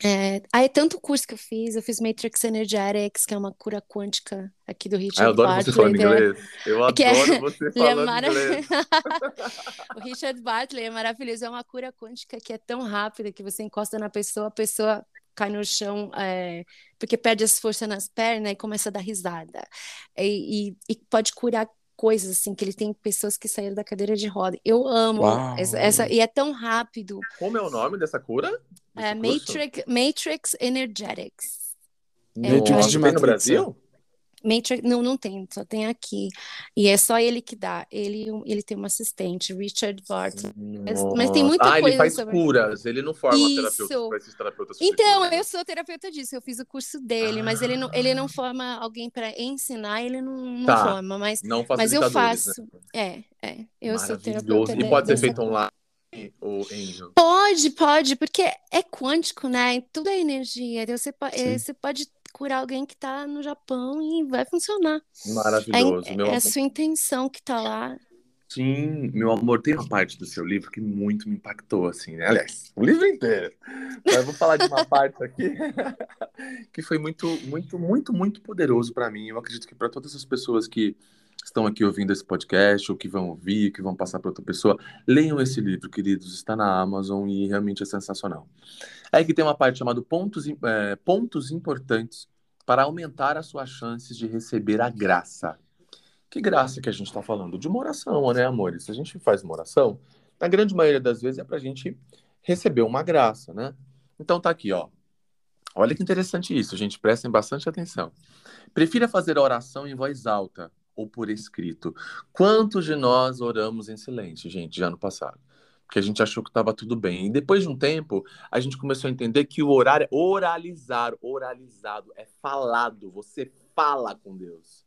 É, aí é tanto curso que eu fiz, eu fiz Matrix Energetics, que é uma cura quântica aqui do Richard ah, eu adoro Bartlett. Você falando inglês. Eu [LAUGHS] adoro [LAUGHS] é, você falando é mara... inglês. [LAUGHS] o Richard Bartlett é maravilhoso, é uma cura quântica que é tão rápida que você encosta na pessoa, a pessoa cai no chão é, porque perde as forças nas pernas e começa a dar risada. E, e, e pode curar coisas assim que ele tem pessoas que saíram da cadeira de roda. Eu amo essa, essa, e é tão rápido. Como é o nome dessa cura? É Matrix, Matrix Energetics. Matrix é, no Brasil? Matrix, não, não tem, só tem aqui. E é só ele que dá. Ele, ele tem um assistente, Richard Barton. Mas, mas, tem muita ah, coisa. ele faz sobre... curas, ele não forma Isso. terapeutas. Então, eu sou terapeuta disso, eu fiz o curso dele, ah. mas ele não, ele não forma alguém para ensinar, ele não, não tá. forma, mas, não mas eu né? faço. Né? É, é. Eu sou terapeuta. E pode ser feito online? Pode, pode, porque é quântico, né? Tudo é energia. Você pode, você pode curar alguém que está no Japão e vai funcionar. Maravilhoso. É, meu é a sua intenção que está lá. Sim, meu amor, tem uma parte do seu livro que muito me impactou, assim, né? Aliás, o livro inteiro. Mas vou falar de uma [LAUGHS] parte aqui [LAUGHS] que foi muito, muito, muito, muito poderoso para mim. Eu acredito que para todas as pessoas que estão aqui ouvindo esse podcast, ou que vão ouvir, que vão passar para outra pessoa, leiam esse livro, queridos. Está na Amazon e realmente é sensacional. Aí que tem uma parte chamada pontos, é, pontos importantes para aumentar as suas chances de receber a graça. Que graça que a gente está falando? De uma oração, né, amores? Se a gente faz uma oração, na grande maioria das vezes é para a gente receber uma graça, né? Então tá aqui, ó. Olha que interessante isso, gente. Prestem bastante atenção. Prefira fazer a oração em voz alta ou por escrito. Quantos de nós oramos em silêncio, gente, já no passado? Porque a gente achou que estava tudo bem. E depois de um tempo, a gente começou a entender que o orar é oralizar, oralizado, é falado. Você fala com Deus.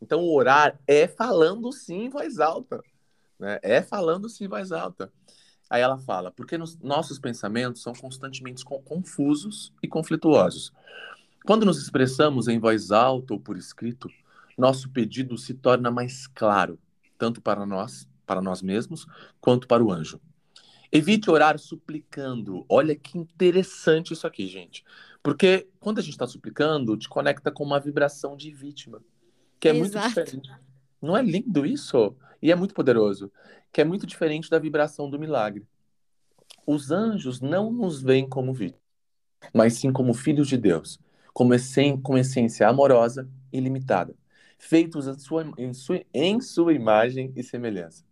Então, o orar é falando sim em voz alta. Né? É falando sim em voz alta. Aí ela fala, porque nos, nossos pensamentos são constantemente confusos e conflituosos. Quando nos expressamos em voz alta ou por escrito, nosso pedido se torna mais claro, tanto para nós, para nós mesmos, quanto para o anjo. Evite orar suplicando. Olha que interessante isso aqui, gente. Porque quando a gente está suplicando, te conecta com uma vibração de vítima, que é Exato. muito diferente. Não é lindo isso? E é muito poderoso, que é muito diferente da vibração do milagre. Os anjos não nos veem como vítimas, mas sim como filhos de Deus, como com essência amorosa e limitada feitos em sua, em sua, em sua imagem e semelhança.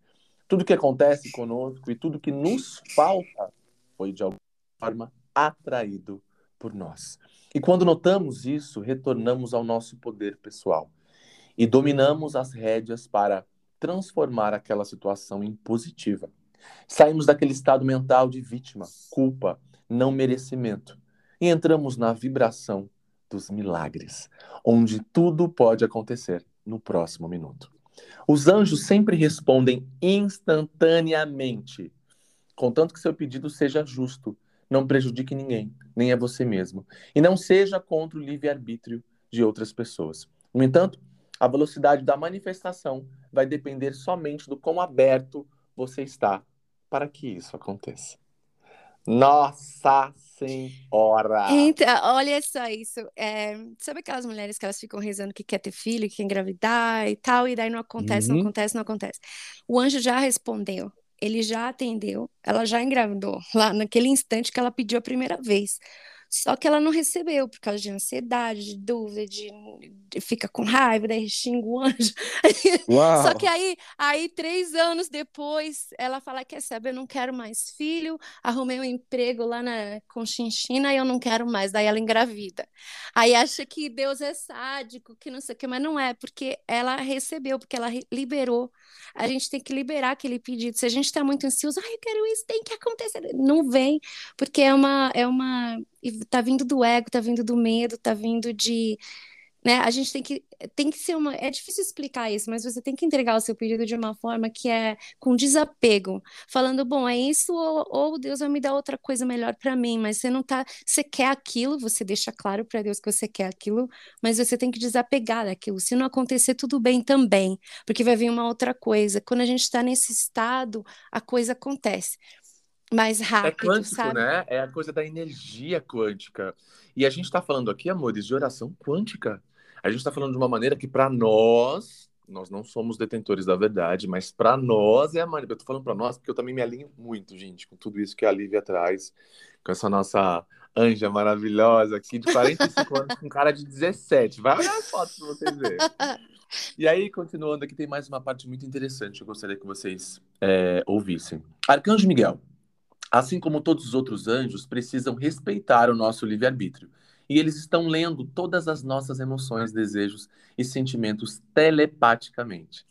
Tudo que acontece conosco e tudo que nos falta foi de alguma forma atraído por nós. E quando notamos isso, retornamos ao nosso poder pessoal. e dominamos as rédeas para transformar aquela situação em positiva. Saímos daquele estado mental de vítima, culpa, não merecimento e entramos na vibração dos milagres, onde tudo pode acontecer no próximo minuto. Os anjos sempre respondem instantaneamente, contanto que seu pedido seja justo, não prejudique ninguém, nem a você mesmo, e não seja contra o livre-arbítrio de outras pessoas. No entanto, a velocidade da manifestação vai depender somente do quão aberto você está para que isso aconteça. Nossa Senhora! Então, olha só isso. É, sabe aquelas mulheres que elas ficam rezando que quer ter filho, que quer engravidar e tal, e daí não acontece, uhum. não acontece, não acontece. O anjo já respondeu, ele já atendeu, ela já engravidou, lá naquele instante que ela pediu a primeira vez. Só que ela não recebeu por causa de ansiedade, de dúvida, de, de fica com raiva, daí xinga o anjo. Uau. [LAUGHS] Só que aí, aí, três anos depois, ela fala: Quer saber, eu não quero mais filho, arrumei um emprego lá na Conchinchina e eu não quero mais. Daí ela engravida. Aí acha que Deus é sádico, que não sei o que, mas não é, porque ela recebeu, porque ela liberou. A gente tem que liberar aquele pedido. Se a gente está muito ansioso, ai, eu quero isso, tem que acontecer. Não vem, porque é uma. É uma e tá vindo do ego, tá vindo do medo, tá vindo de. Né? A gente tem que, tem que ser uma. É difícil explicar isso, mas você tem que entregar o seu pedido de uma forma que é com desapego, falando, bom, é isso, ou, ou Deus vai me dar outra coisa melhor para mim, mas você não tá. Você quer aquilo, você deixa claro para Deus que você quer aquilo, mas você tem que desapegar daquilo. Se não acontecer, tudo bem também, porque vai vir uma outra coisa. Quando a gente está nesse estado, a coisa acontece mais é rápido, é quântico, sabe? né? É a coisa da energia quântica. E a gente está falando aqui, amores, de oração quântica. A gente está falando de uma maneira que, para nós, nós não somos detentores da verdade, mas para nós é a maneira. Eu tô falando para nós porque eu também me alinho muito, gente, com tudo isso que a Lívia traz, com essa nossa anja maravilhosa aqui, de 45 anos, com cara de 17. Vai olhar as fotos para vocês verem. E aí, continuando aqui, tem mais uma parte muito interessante que eu gostaria que vocês é, ouvissem. Arcanjo Miguel assim como todos os outros anjos, precisam respeitar o nosso livre-arbítrio. E eles estão lendo todas as nossas emoções, desejos e sentimentos telepaticamente.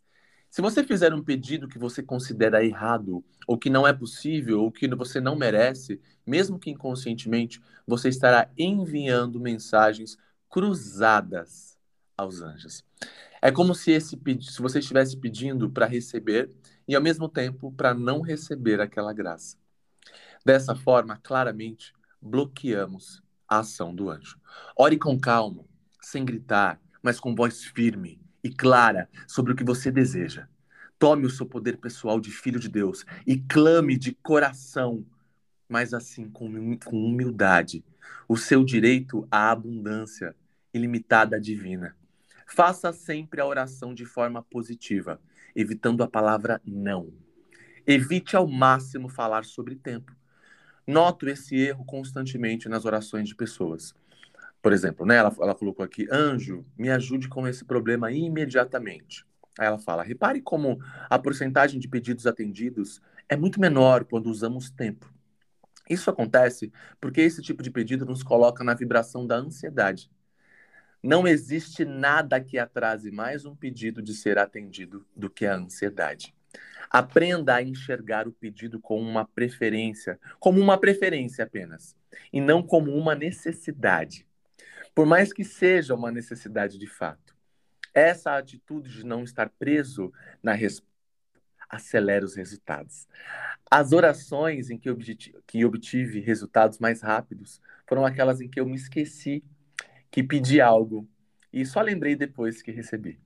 Se você fizer um pedido que você considera errado, ou que não é possível, ou que você não merece, mesmo que inconscientemente, você estará enviando mensagens cruzadas aos anjos. É como se, esse, se você estivesse pedindo para receber e, ao mesmo tempo, para não receber aquela graça. Dessa forma, claramente, bloqueamos a ação do anjo. Ore com calma, sem gritar, mas com voz firme e clara sobre o que você deseja. Tome o seu poder pessoal de filho de Deus e clame de coração, mas assim com, humildade, o seu direito à abundância ilimitada divina. Faça sempre a oração de forma positiva, evitando a palavra não. Evite ao máximo falar sobre tempo Noto esse erro constantemente nas orações de pessoas. Por exemplo, né, ela, ela colocou aqui: Anjo, me ajude com esse problema imediatamente. Aí ela fala: repare como a porcentagem de pedidos atendidos é muito menor quando usamos tempo. Isso acontece porque esse tipo de pedido nos coloca na vibração da ansiedade. Não existe nada que atrase mais um pedido de ser atendido do que a ansiedade. Aprenda a enxergar o pedido como uma preferência, como uma preferência apenas, e não como uma necessidade. Por mais que seja uma necessidade de fato. Essa atitude de não estar preso na resposta acelera os resultados. As orações em que obtive, que obtive resultados mais rápidos foram aquelas em que eu me esqueci que pedi algo e só lembrei depois que recebi.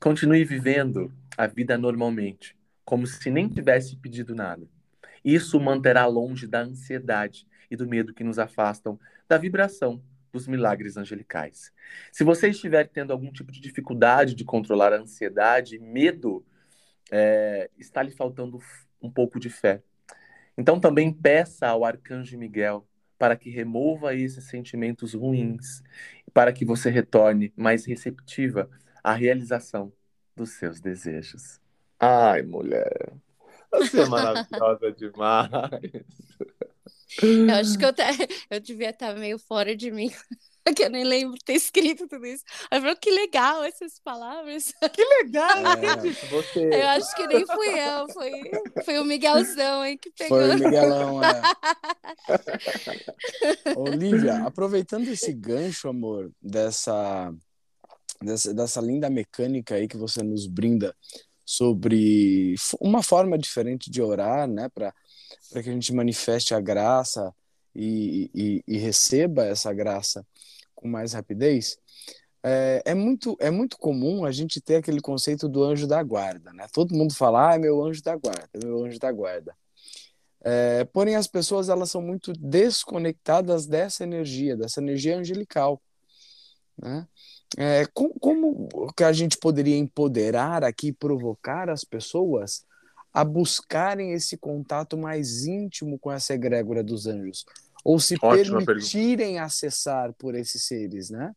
Continue vivendo a vida normalmente, como se nem tivesse pedido nada. Isso manterá longe da ansiedade e do medo que nos afastam da vibração dos milagres angelicais. Se você estiver tendo algum tipo de dificuldade de controlar a ansiedade, medo, é, está lhe faltando um pouco de fé. Então também peça ao arcanjo Miguel para que remova esses sentimentos ruins, para que você retorne mais receptiva à realização dos seus desejos. Ai, mulher. Você é maravilhosa [LAUGHS] demais. Eu acho que eu, te... eu devia estar meio fora de mim. [LAUGHS] que eu nem lembro ter escrito tudo isso. Ela falou, que legal essas palavras. [LAUGHS] Que legal, É. Você... Eu acho que nem fui eu, foi, foi o Miguelzão aí que pegou. Foi o Miguelão, é. Olivia, aproveitando esse gancho, amor, dessa, dessa, dessa linda mecânica aí que você nos brinda sobre uma forma diferente de orar, né, para que a gente manifeste a graça e, e, e receba essa graça com mais rapidez, é, é muito, é muito comum a gente ter aquele conceito do anjo da guarda, né? Todo mundo fala, ah, é meu anjo da guarda, meu anjo da guarda. É, porém, as pessoas elas são muito desconectadas dessa energia, dessa energia angelical. Né? É, com- como, que a gente poderia empoderar aqui, provocar as pessoas a buscarem esse contato mais íntimo com essa egrégora dos anjos? Ou se Ótima permitirem acessar por esses seres, né?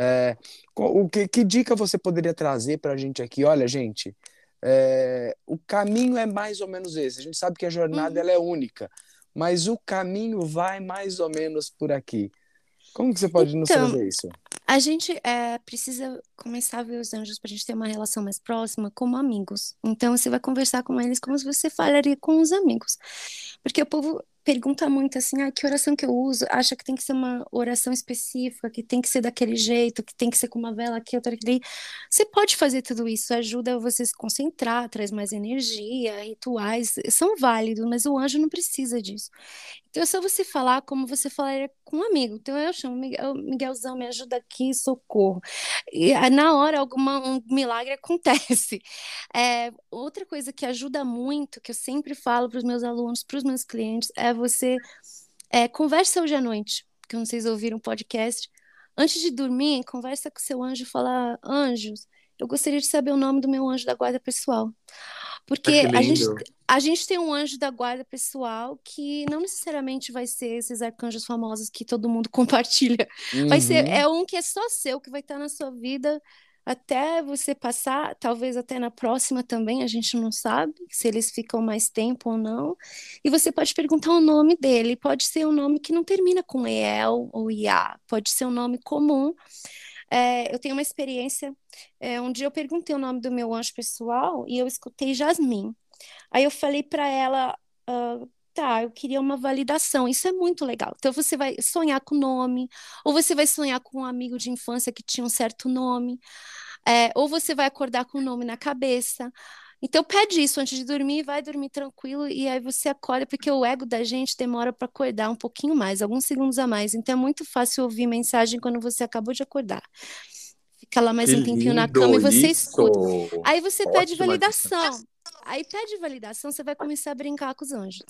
É, o que, que dica você poderia trazer para a gente aqui? Olha, gente, é, o caminho é mais ou menos esse. A gente sabe que a jornada Uhum. ela é única, mas o caminho vai mais ou menos por aqui. Como que você pode nos Então, trazer isso? A gente é, precisa começar a ver os anjos para a gente ter uma relação mais próxima como amigos. Então você vai conversar com eles como se você falaria com os amigos. Porque o povo pergunta muito assim, ah, que oração que eu uso? Acha que tem que ser uma oração específica, que tem que ser daquele jeito, que tem que ser com uma vela aqui, outra ali. Você pode fazer tudo isso, ajuda você a se concentrar, traz mais energia, rituais, são válidos, mas o anjo não precisa disso. Então é você falar como você falaria com um amigo. Então eu chamo Miguel, Miguelzão, me ajuda aqui, socorro. E ah, na hora alguma, um milagre acontece. [LAUGHS] É, outra coisa que ajuda muito, que eu sempre falo para os meus alunos, para os meus clientes, é você é, conversa hoje à noite, que se ouviram o podcast. Antes de dormir, conversa com seu anjo fala, anjos, eu gostaria de saber o nome do meu anjo da guarda pessoal. Porque Ah, que a gente, a gente tem um anjo da guarda pessoal que não necessariamente vai ser esses arcanjos famosos que todo mundo [LAUGHS] compartilha. Vai ser, Uhum. é um que é só seu, que vai estar na sua vida até você passar, talvez até na próxima também, a gente não sabe se eles ficam mais tempo ou não. E você pode perguntar o nome dele, pode ser um nome que não termina com El ou Iá, pode ser um nome comum. É, eu tenho uma experiência, é, um dia eu perguntei o nome do meu anjo pessoal e eu escutei Jasmine. Aí eu falei para ela, ah, tá, eu queria uma validação. Isso é muito legal. Então você vai sonhar com o nome, ou você vai sonhar com um amigo de infância que tinha um certo nome, é, ou você vai acordar com o nome na cabeça. Então pede isso antes de dormir, vai dormir tranquilo e aí você acorda, porque o ego da gente demora para acordar um pouquinho mais, alguns segundos a mais. Então é muito fácil ouvir mensagem quando você acabou de acordar. Fica lá mais Que um tempinho na lindo cama e você isso. escuta. Aí você pede Ótima validação. Aí pede validação, você vai começar a brincar com os anjos.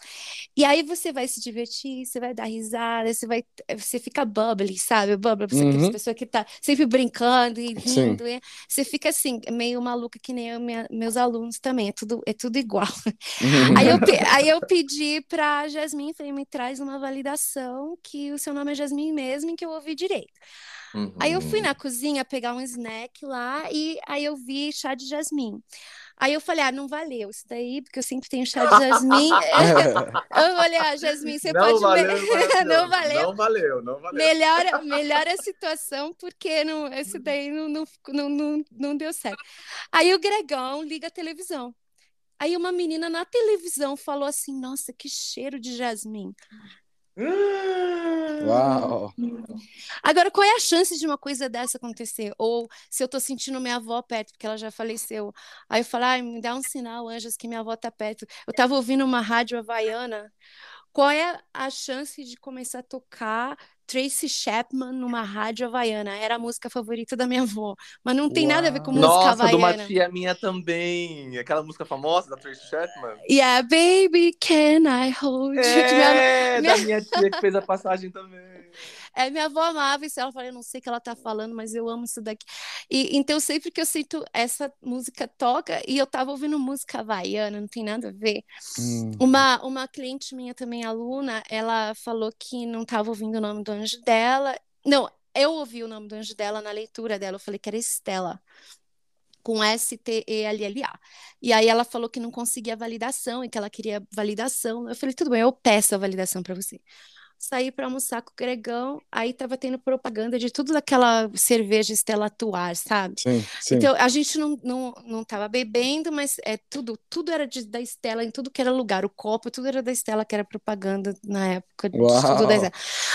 E aí você vai se divertir, você vai dar risada, você vai, você fica bubbly, sabe? Bubbly, você Uhum. aquela pessoa que tá sempre brincando e rindo. e você fica assim, meio maluca que nem eu, minha- meus alunos também, é tudo, é tudo igual. Aí eu, [LAUGHS] aí eu pedi pra Jasmine, falei, me traz uma validação que o seu nome é Jasmine mesmo e que eu ouvi direito. Uhum. Aí eu fui na cozinha pegar um snack lá e aí eu vi chá de jasmim. Aí eu falei, ah, não valeu isso daí, porque eu sempre tenho chá de jasmim. [LAUGHS] eu falei, ah, Jasmine, você não pode... valeu, me- [LAUGHS] não valeu. Não valeu, não valeu. Melhora, melhora a situação, porque não, esse daí não, não, não, não, não deu certo. Aí o Gregão liga a televisão. Aí uma menina na televisão falou assim, nossa, que cheiro de jasmim. Uau! Agora, qual é a chance de uma coisa dessa acontecer? Ou se eu tô sentindo minha avó perto, porque ela já faleceu. Aí eu falo, ai, me dá um sinal, Anjos, que minha avó tá perto. Eu tava ouvindo uma rádio havaiana. Qual é a chance de começar a tocar Tracy Chapman numa rádio havaiana? Era a música favorita da minha avó. Mas não tem nada a ver com Uau. música Nossa, de uma havaiana. tia minha também. Aquela música famosa da Tracy Chapman. Yeah, baby, can I hold you? É, minha- da minha tia que fez a passagem também. É, minha avó amava isso. Ela falou, eu não sei o que ela tá falando, mas eu amo isso daqui. E, então, sempre que eu sinto essa música toca, e eu tava ouvindo música havaiana, não tem nada a ver. Hum. Uma, uma cliente minha também, aluna, ela falou que não tava ouvindo o nome do anjo dela. Não, eu ouvi o nome do anjo dela na leitura dela. Eu falei que era Estela. Com S-T-E-L-L-A. E aí ela falou que não conseguia validação e que ela queria validação. Eu falei, tudo bem, eu peço a validação para você. Saí para almoçar com o Gregão, aí tava tendo propaganda de tudo daquela cerveja Estela Atuar, sabe? Sim, sim. Então, a gente não, não, não tava bebendo, mas é tudo, tudo era de, da Estela, em tudo que era lugar, o copo, tudo era da Estela, que era propaganda na época.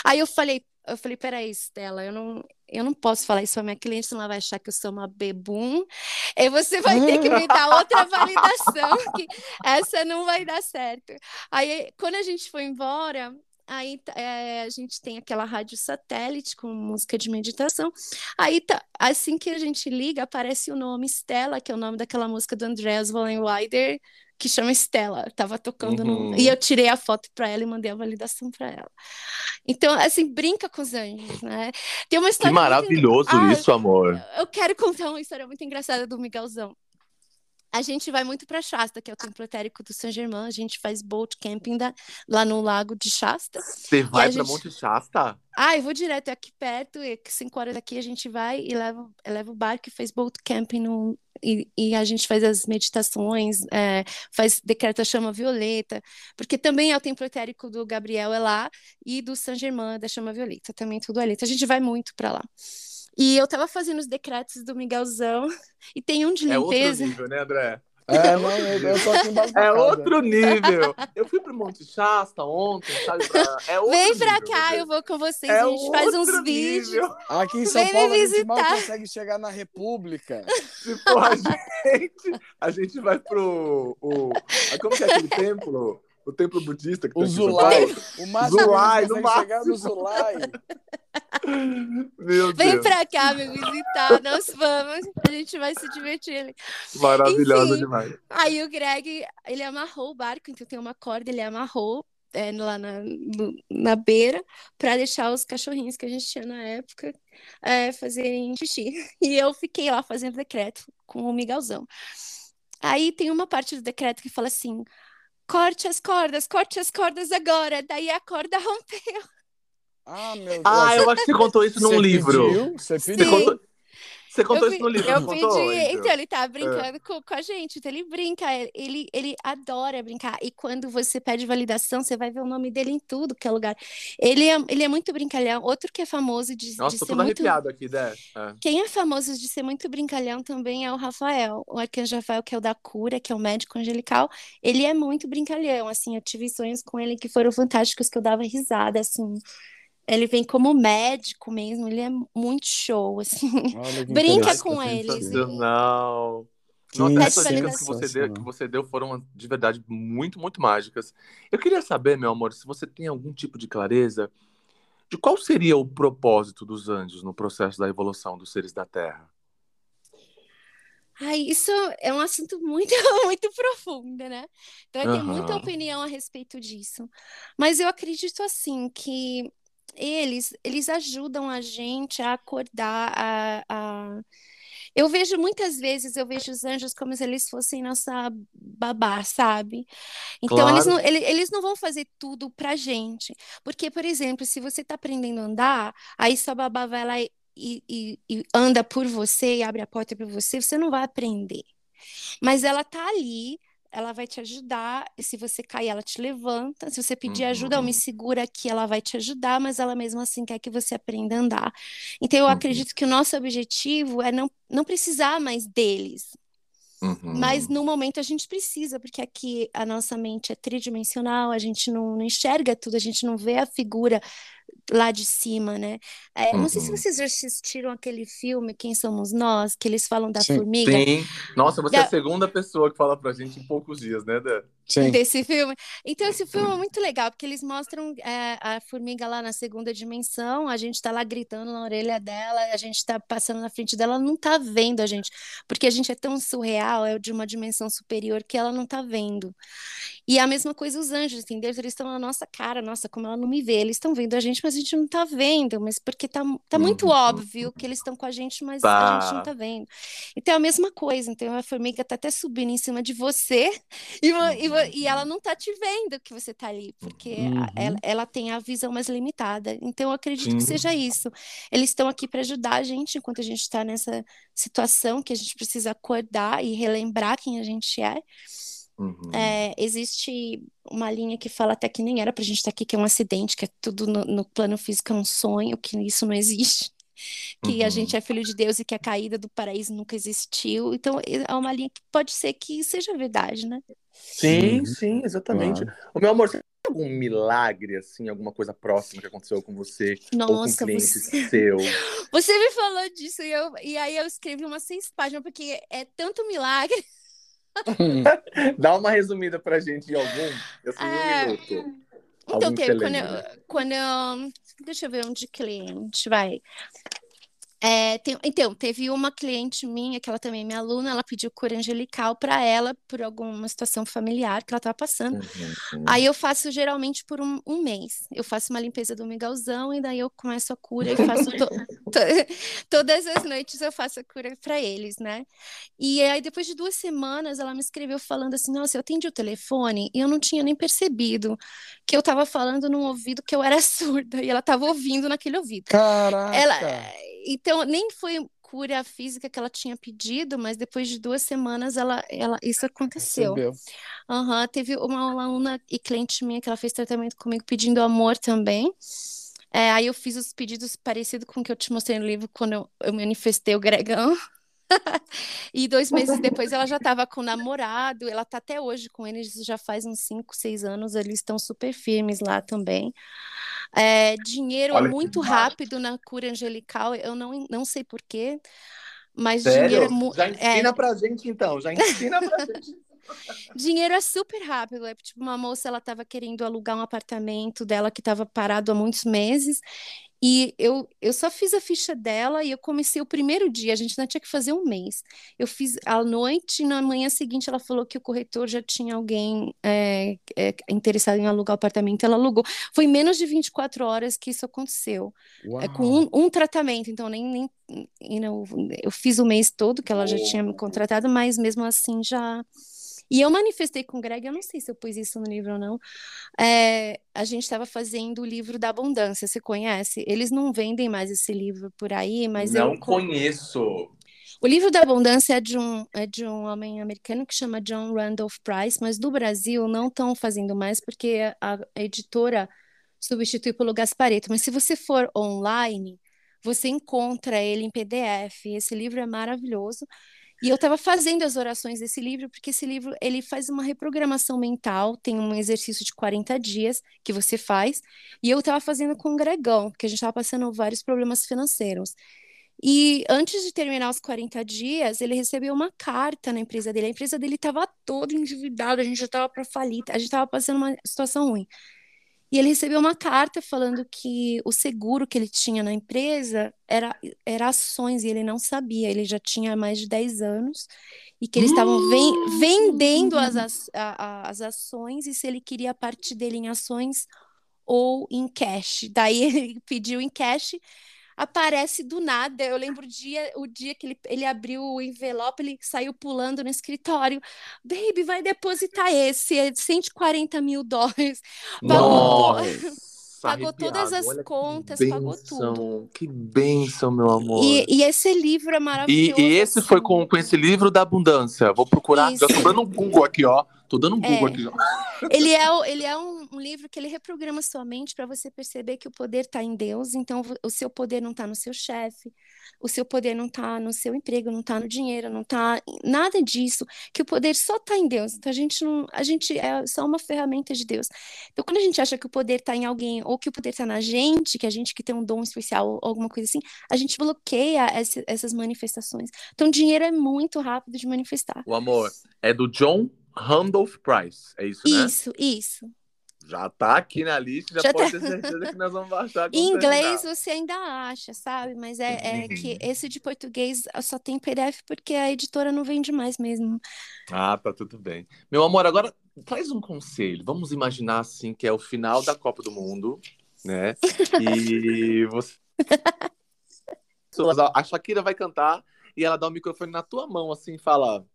Aí eu falei, eu falei, peraí, Estela, eu não, eu não posso falar isso para minha cliente, senão ela vai achar que eu sou uma bebum. E você vai ter que me dar outra [LAUGHS] validação, que essa não vai dar certo. Aí, quando a gente foi embora, aí é, a gente tem aquela rádio satélite com música de meditação. Aí, tá, assim que a gente liga, aparece o nome Stella, que é o nome daquela música do Andreas Vollenweider, que chama Stella, tava tocando Uhum. no... E eu tirei a foto para ela e mandei a validação para ela. Então, assim, brinca com os anjos, né? Tem uma Que história muito- maravilhoso Ah, isso, amor. Eu quero contar uma história muito engraçada do Miguelzão. A gente vai muito para Shasta, que é o templo etérico do Saint Germain. A gente faz boat camping da- lá no lago de Shasta. Você vai a pra gente- Monte Shasta? Ah, eu vou direto, é aqui perto, e que cinco horas daqui a gente vai e leva, leva o barco e faz boat camping no, e, e a gente faz as meditações, é, faz decreta chama violeta, porque também é o templo etérico do Gabriel é lá e do Saint Germain da chama violeta, também tudo ali. Então a gente vai muito para lá. E eu tava fazendo os decretos do Miguelzão [LAUGHS] e tem um de É outro limpeza. nível, né, André? É, não, eu, tô aqui embaixo É outro nível. Eu fui pro Monte Shasta ontem, sabe? É outro Vem pra nível, cá, eu vou com vocês, É a gente faz uns outro vídeos. nível. Aqui em São Vem Paulo a gente mal consegue chegar na República. Tipo, a [LAUGHS] gente, a gente vai pro. O, como que é aquele templo? O templo budista que O tem aqui em São Zulai. O máximo Zulai, no máximo. no Zulai. [LAUGHS] Meu Vem Deus. pra cá me visitar, nós vamos, a gente vai se divertir ali. Maravilhosa Enfim. demais. Aí o Greg, ele amarrou o barco, então tem uma corda, ele amarrou é, lá na, no- na beira para deixar os cachorrinhos que a gente tinha na época é, fazerem xixi. E eu fiquei lá fazendo decreto com o Miguelzão. Aí tem uma parte do decreto que fala assim: corte as cordas, corte as cordas agora. Daí a corda rompeu. Ah, meu Deus. Ah, eu acho que você contou isso num Você livro. pediu? Você Você pediu? contou, você contou eu isso no livro, eu não pedi, contou? então ele tá É. brincando com, com a gente, então ele brinca, ele, ele adora brincar, e quando você pede validação, você vai ver o nome dele em tudo que é lugar. Ele é, ele é muito brincalhão, outro que é famoso de, Nossa, de tô ser todo muito... arrepiado aqui, Dé. É. Quem é famoso de ser muito brincalhão também é o Rafael, o arcanjo Rafael, que é o da cura, que é o médico angelical, ele é muito brincalhão, assim, eu tive sonhos com ele que foram fantásticos, que eu dava risada, assim, ele vem como médico mesmo, ele é muito show, assim. Olha [LAUGHS] Brinca com eles. Sensacional. Que Nossa, essas dicas que você, deu, que você deu foram de verdade muito, muito mágicas. Eu queria saber, meu amor, se você tem algum tipo de clareza de qual seria o propósito dos anjos no processo da evolução dos seres da Terra. Ai, isso é um assunto muito, [LAUGHS] muito profundo, né? Então, eu tenho muita opinião a respeito disso. Mas eu acredito, assim, que eles, eles ajudam a gente a acordar, a, a... Eu vejo muitas vezes, eu vejo os anjos como se eles fossem nossa babá, sabe? Então, eles Claro. não, ele- eles não vão fazer tudo pra gente. Porque, por exemplo, se você tá aprendendo a andar, aí sua babá vai lá e, e- e anda por você e abre a porta para você, você não vai aprender. Mas ela tá ali, ela vai te ajudar. E se você cair, ela te levanta. Se você pedir ajuda, ou me Uhum. segura aqui, ela vai te ajudar, mas ela mesmo assim quer que você aprenda a andar. Então, eu Uhum. acredito que o nosso objetivo é não, não precisar mais deles. Uhum. Mas no momento a gente precisa, porque aqui a nossa mente é tridimensional, a gente não, não enxerga tudo, a gente não vê a figura lá de cima, né? É, Não sei se Uhum. vocês já assistiram aquele filme Quem Somos Nós, que eles falam da Sim. formiga. Sim. Nossa, você é Da- a segunda pessoa que fala pra gente em poucos dias, né, Dé? Sim. desse filme. Então, esse filme é muito legal, porque eles mostram é, a formiga lá na segunda dimensão, a gente tá lá gritando na orelha dela, a gente tá passando na frente dela, ela não tá vendo a gente, porque a gente é tão surreal, é de uma dimensão superior que ela não tá vendo. E a mesma coisa os anjos, entendeu? Eles estão na nossa cara, nossa, como ela não me vê, eles estão vendo a gente, mas a gente não tá vendo, mas porque tá, tá muito Uhum. óbvio que eles estão com a gente, mas a Tá. gente não tá vendo. Então é a mesma coisa, então a formiga tá até subindo em cima de você e, e, e ela não tá te vendo que você tá ali, porque Uhum. ela, ela tem a visão mais limitada. Então eu acredito que Sim. seja isso. Eles estão aqui para ajudar a gente enquanto a gente está nessa situação que a gente precisa acordar e relembrar quem a gente é. Uhum. É, existe uma linha que fala até que nem era pra gente estar aqui, que é um acidente, que é tudo no, no plano físico é um sonho, que isso não existe. [LAUGHS] Que a Uhum. gente é filho de Deus e que a caída do paraíso nunca existiu. Então, é uma linha que pode ser que seja verdade, né? Sim, Uhum. sim, exatamente. Claro. O meu amor, você tem algum milagre, assim, alguma coisa próxima que aconteceu com você ou com Nossa, cliente você... [LAUGHS] seu? você me falou disso e, eu, e aí eu escrevi umas seis páginas, porque é tanto milagre. [LAUGHS] Dá uma resumida pra gente em algum, assim, em um É. minuto. Então, Algum teve quando eu, quando eu. Deixa eu ver um de cliente, vai. É, tem- então, teve uma cliente minha, que ela também é minha aluna, ela pediu cura angelical para ela por alguma situação familiar que ela estava passando. Uhum. Aí eu faço geralmente por um, um mês. Eu faço uma limpeza do migalzão e daí eu começo a cura e faço [LAUGHS] to- [LAUGHS] todas as noites eu faço a cura para eles, né? E aí depois de duas semanas ela me escreveu falando assim: "Nossa, eu atendi o telefone e eu não tinha nem percebido que eu estava falando num ouvido que eu era [LAUGHS] surda e ela estava ouvindo naquele ouvido". Caraca! Ela, então, nem foi cura física que ela tinha pedido, mas depois de duas semanas ela, ela, isso aconteceu. Aham, Teve uma aluna e cliente minha que ela fez tratamento comigo pedindo amor também. É, aí eu fiz os pedidos parecidos com o que eu te mostrei no livro quando eu, eu manifestei o Gregão. [LAUGHS] E dois meses depois ela já estava com o namorado, ela tá até hoje com ele, isso já faz uns 5, 6 anos, eles estão super firmes lá também. É, dinheiro Olha que muito rápido na cura angelical, eu não, não sei porquê, mas dinheiro é, Sério? Já é, ensina pra gente, então. Já ensina pra [LAUGHS] gente. Dinheiro é super rápido. É tipo uma moça, ela estava querendo alugar um apartamento dela que estava parado há muitos meses. E eu, eu só fiz a ficha dela e eu comecei o primeiro dia. A gente não tinha que fazer um mês. Eu fiz à noite e na manhã seguinte ela falou que o corretor já tinha alguém é, é, interessado em alugar o apartamento. Ela alugou. Foi menos de 24 horas que isso aconteceu. É com Uau! um, um tratamento. Então, nem, nem you know, eu fiz o mês todo que ela já tinha me contratado, mas mesmo assim já. E eu manifestei com o Greg, eu não sei se eu pus isso no livro ou não. É, a gente estava fazendo o livro da abundância, você conhece? Eles não vendem mais esse livro por aí, mas eu Não conheço. o livro da abundância é de um, é de um homem americano que chama John Randolph Price, mas do Brasil não estão fazendo mais porque a, a editora substitui pelo Gaspareto. Mas se você for online, você encontra ele em PDF. Esse livro é maravilhoso. E eu estava fazendo as orações desse livro, porque esse livro ele faz uma reprogramação mental, tem um exercício de 40 dias que você faz, e eu estava fazendo com o Gregão, porque a gente estava passando vários problemas financeiros. E antes de terminar os 40 dias, ele recebeu uma carta na empresa dele. A empresa dele estava toda endividada, a gente já estava para falir, a gente estava passando uma situação ruim. E ele recebeu uma carta falando que o seguro que ele tinha na empresa era, era ações e ele não sabia. Ele já tinha mais de 10 anos e que eles estavam ven- vendendo as, as, a- a- as ações e se ele queria a parte dele em ações ou em cash. Daí [LAUGHS] ele pediu em cash, aparece do nada. Eu lembro o dia, o dia que ele, ele abriu o envelope, ele saiu pulando no escritório. Baby, vai depositar esse, é 140 mil dólares. [LAUGHS] Pagou, pagou todas as Olha contas, pagou tudo. Que bênção, meu amor. E, e esse livro é E, maravilhoso. e esse foi assim. com, com esse livro da abundância. Vou procurar. Já Isso. tô dando um Google aqui, ó. Tô dando um Google É. aqui, ó. [LAUGHS] Ele é, ele é um, um livro que ele reprograma sua mente para você perceber que o poder está em Deus, então o seu poder não está no seu chefe, o seu poder não está no seu emprego, não está no dinheiro, não está nada disso, que o poder só está em Deus. Então a gente não, a gente é só uma ferramenta de Deus. Então quando a gente acha que o poder está em alguém ou que o poder está na gente, que a gente que tem um dom especial ou alguma coisa assim, a gente bloqueia esse- essas manifestações. Então dinheiro é muito rápido de manifestar. O amor é do John Randolph Price. É isso, né? Isso, isso. Já tá aqui na lista, já, Já pode tá. ter certeza que nós vamos baixar. [LAUGHS] Em inglês terminar. você ainda acha, sabe? Mas é, é Uhum. que esse de português só tem PDF porque a editora não vende mais mesmo. Ah, tá tudo bem. Meu amor, agora traz um conselho. Vamos imaginar assim que é o final da Copa do Mundo, né? E [LAUGHS] você. A Shakira vai cantar e ela dá o microfone na tua mão assim e fala: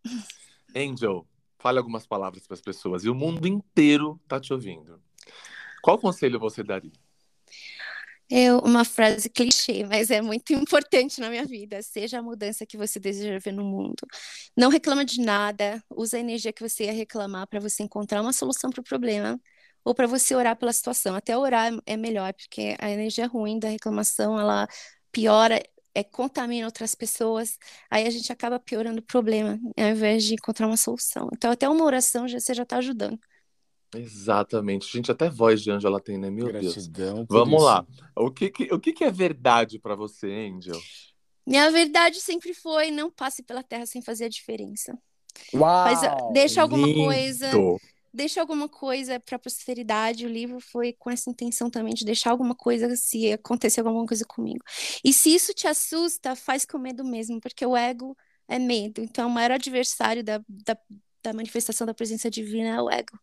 Angel, fale algumas palavras para as pessoas. E o mundo inteiro tá te ouvindo. Qual conselho você daria? É uma frase clichê, mas é muito importante na minha vida. Seja a mudança que você deseja ver no mundo. Não reclama de nada, usa a energia que você ia reclamar para você encontrar uma solução para o problema ou para você orar pela situação. Até orar é melhor, porque a energia ruim da reclamação, ela piora, é, contamina outras pessoas, aí a gente acaba piorando o problema, ao invés de encontrar uma solução. Então, até uma oração já, você já está ajudando. Exatamente. Gente, até voz de anjo ela tem, né? Meu Gratidão Deus. Vamos isso. lá. O que, que- o que, que é verdade pra você, Angel? Minha verdade sempre foi: não passe pela terra sem fazer a diferença. Uau! Faz, deixa alguma coisa, Lindo. Deixa alguma coisa para a posteridade. O livro foi com essa intenção também de deixar alguma coisa se acontecer alguma coisa comigo. E se isso te assusta, faz com medo mesmo, porque o ego é medo. Então, o maior adversário da, da, da manifestação da presença divina é o ego.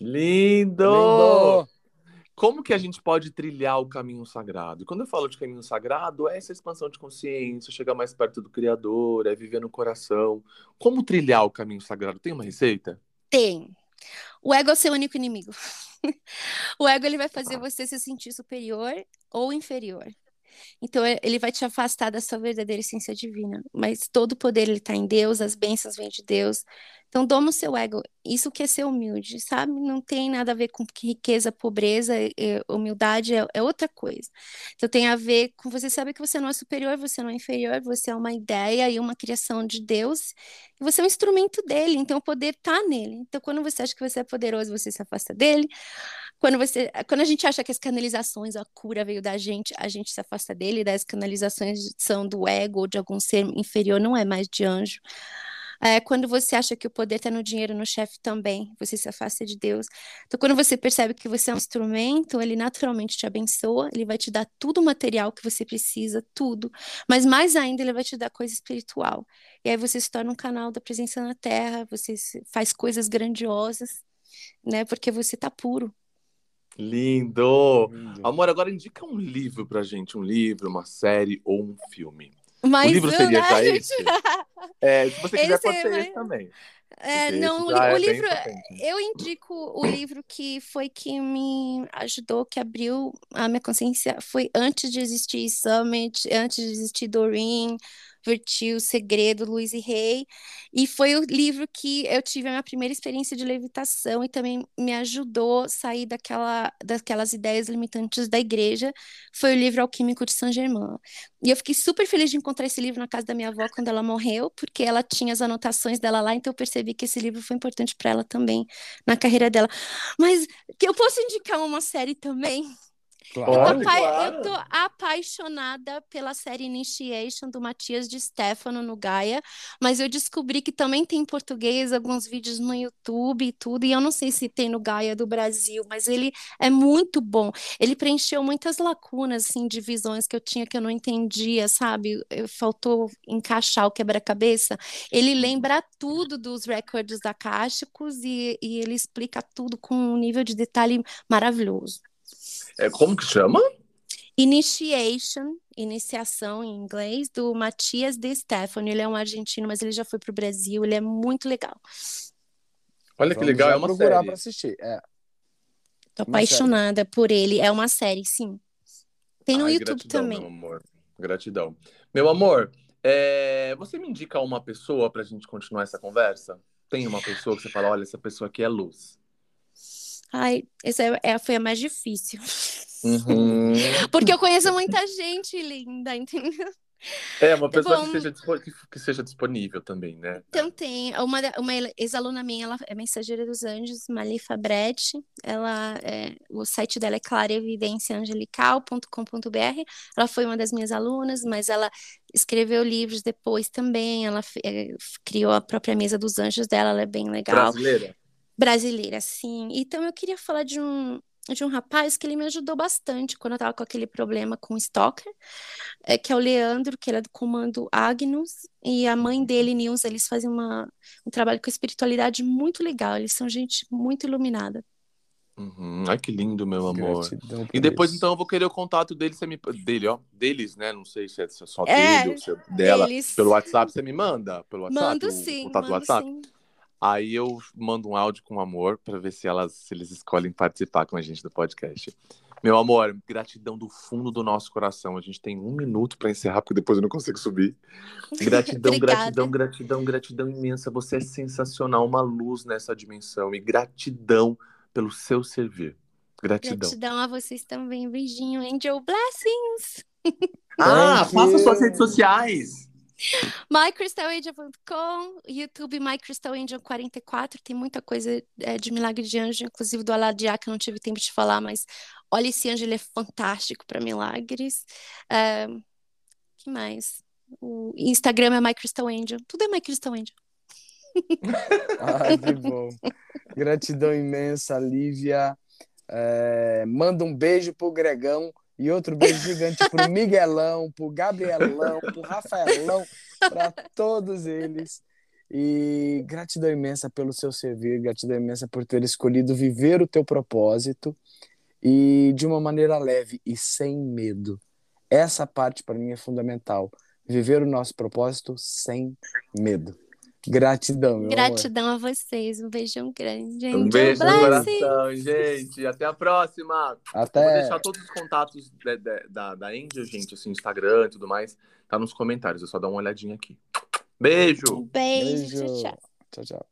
Lindo! Lindo! Como que a gente pode trilhar o caminho sagrado? Quando eu falo de caminho sagrado, é essa expansão de consciência, chegar mais perto do Criador, é viver no coração. Como trilhar o caminho sagrado? Tem uma receita? Tem. O ego é o seu único inimigo. [LAUGHS] O ego ele vai fazer você se sentir superior ou inferior. Então é- ele vai te afastar da sua verdadeira essência divina. Mas todo o poder ele está em Deus, as bênçãos vêm de Deus. Então doma o seu ego. Isso que é ser humilde, sabe? Não tem nada a ver com que riqueza, pobreza, é- humildade é, é outra coisa. Então tem a ver com você saber que você não é superior, você não é inferior, você é uma ideia e uma criação de Deus. E você é um instrumento dele, então o poder está nele. Então, quando você acha que você é poderoso, você se afasta dele. Quando você, quando a gente acha que as canalizações, a cura veio da gente, a gente se afasta dele, das canalizações são do ego ou de algum ser inferior, não é mais de anjo. É, quando você acha que o poder está no dinheiro, no chefe também, você se afasta de Deus. Então, quando você percebe que você é um instrumento, ele naturalmente te abençoa, ele vai te dar tudo o material que você precisa, tudo. Mas mais ainda, ele vai te dar coisa espiritual. E aí você se torna um canal da presença na Terra, você faz coisas grandiosas, né? Porque você tá puro. Lindo! Lindo. Amor, agora indica um livro pra gente, um livro, uma série ou um filme. Mas o livro eu, seria já esse? É, se você quiser, Esse pode ser vai- esse também. É, não, o, o é bem livro, eu indico o livro que foi que me ajudou, que abriu a minha consciência, foi antes de existir Summit, antes de existir Doreen, Virtue, Segredo, Luiz e Rei, e foi o livro que eu tive a minha primeira experiência de levitação e também me ajudou a sair daquela, daquelas ideias limitantes da igreja, foi o livro Alquímico de Saint Germain. E eu fiquei super feliz de encontrar esse livro na casa da minha avó quando ela morreu, porque ela tinha as anotações dela lá, então eu percebi que esse livro foi importante para ela também na carreira dela. Mas eu posso indicar uma série também? Eu tô, Claro. Claro. eu tô apaixonada pela série Initiation do Matias de Stefano no Gaia, mas eu descobri que também tem em português alguns vídeos no YouTube e tudo, e eu não sei se tem no Gaia do Brasil, mas ele é muito bom. Ele preencheu muitas lacunas assim de visões que eu tinha que eu não entendia, sabe? Eu- Faltou encaixar o quebra-cabeça. Ele lembra tudo dos recordes acásticos e, e ele explica tudo com um nível de detalhe maravilhoso. É, como que chama? Initiation, iniciação em inglês, do Matias de Stefano. Ele é um argentino, mas ele já foi pro Brasil. Ele é muito legal. Olha que Vamos legal, já é uma procurar série. para assistir. É. Tô Uma série. apaixonada por ele. É uma série, sim. Tem no Ai, YouTube gratidão, também. meu amor. Gratidão. Meu amor, é, você me indica uma pessoa pra gente continuar essa conversa? Tem uma pessoa que você fala, olha, essa pessoa aqui é luz. Ai, essa é, é- foi a mais difícil. Uhum. [LAUGHS] Porque eu conheço muita gente linda, entendeu? É, uma pessoa Bom. que, seja, que, seja disponível também, né? Então tem uma, uma ex-aluna minha, ela é mensageira dos anjos, Malifa Brecht. Ela, é, o site dela é clarevidenciaangelical.com.br. Ela foi uma das minhas alunas, mas ela escreveu livros depois também. Ela é, criou a própria mesa dos anjos dela, ela é bem legal. Brasileira? Brasileira, sim. Então eu queria falar de um de um rapaz que ele me ajudou bastante quando eu tava com aquele problema com o stalker, é, que é o Leandro, que ele é do comando Agnus, e a mãe dele, Nilza, eles fazem uma, um trabalho com espiritualidade muito legal, eles são gente muito iluminada. Uhum. Ai, que lindo, meu amor. E depois, isso. então, eu vou querer o contato dele, você me... dele, ó. Deles, né? Não sei se é só É, dele ou se é dela. Eles Pelo WhatsApp, você me manda? Pelo WhatsApp? mando o sim, contato do mando WhatsApp? sim. Aí eu mando um áudio com amor pra ver se elas se eles escolhem participar com a gente do podcast. Meu amor, gratidão do fundo do nosso coração. A gente tem um minuto para encerrar, porque depois eu não consigo subir. [LAUGHS] Gratidão, gratidão, gratidão, gratidão imensa. Você é sensacional, uma luz nessa dimensão. E gratidão pelo seu servir. Gratidão. Gratidão a vocês também. Beijinho, Angel Blessings. Ah, faça suas redes sociais. [LAUGHS] MyCrystalAngel.com, YouTube MyCrystalAngel44, tem muita coisa é, de milagre de anjo, inclusive do Aladiá, que eu não tive tempo de falar, mas olha, esse anjo ele é fantástico para milagres. É, que mais? O Instagram é MyCrystalAngel, tudo é MyCrystalAngel. [LAUGHS] Ai, que bom. Gratidão imensa, Lívia. É, manda um beijo pro Gregão e outro beijo gigante pro Miguelão, pro Gabrielão, pro Rafaelão, para todos eles. E gratidão imensa pelo seu servir, gratidão imensa por ter escolhido viver o teu propósito e de uma maneira leve e sem medo. Essa parte para mim é fundamental. Viver o nosso propósito sem medo. Gratidão, meu Gratidão amor. a vocês. Um beijão grande. Gente. Um beijo no coração, gente. Até a próxima. Até. Vou deixar todos os contatos da, da, da Angel, gente, assim, Instagram e tudo mais, tá nos comentários. Eu só dar uma olhadinha aqui. Beijo. Beijo. Beijo. Tchau, tchau. tchau, tchau.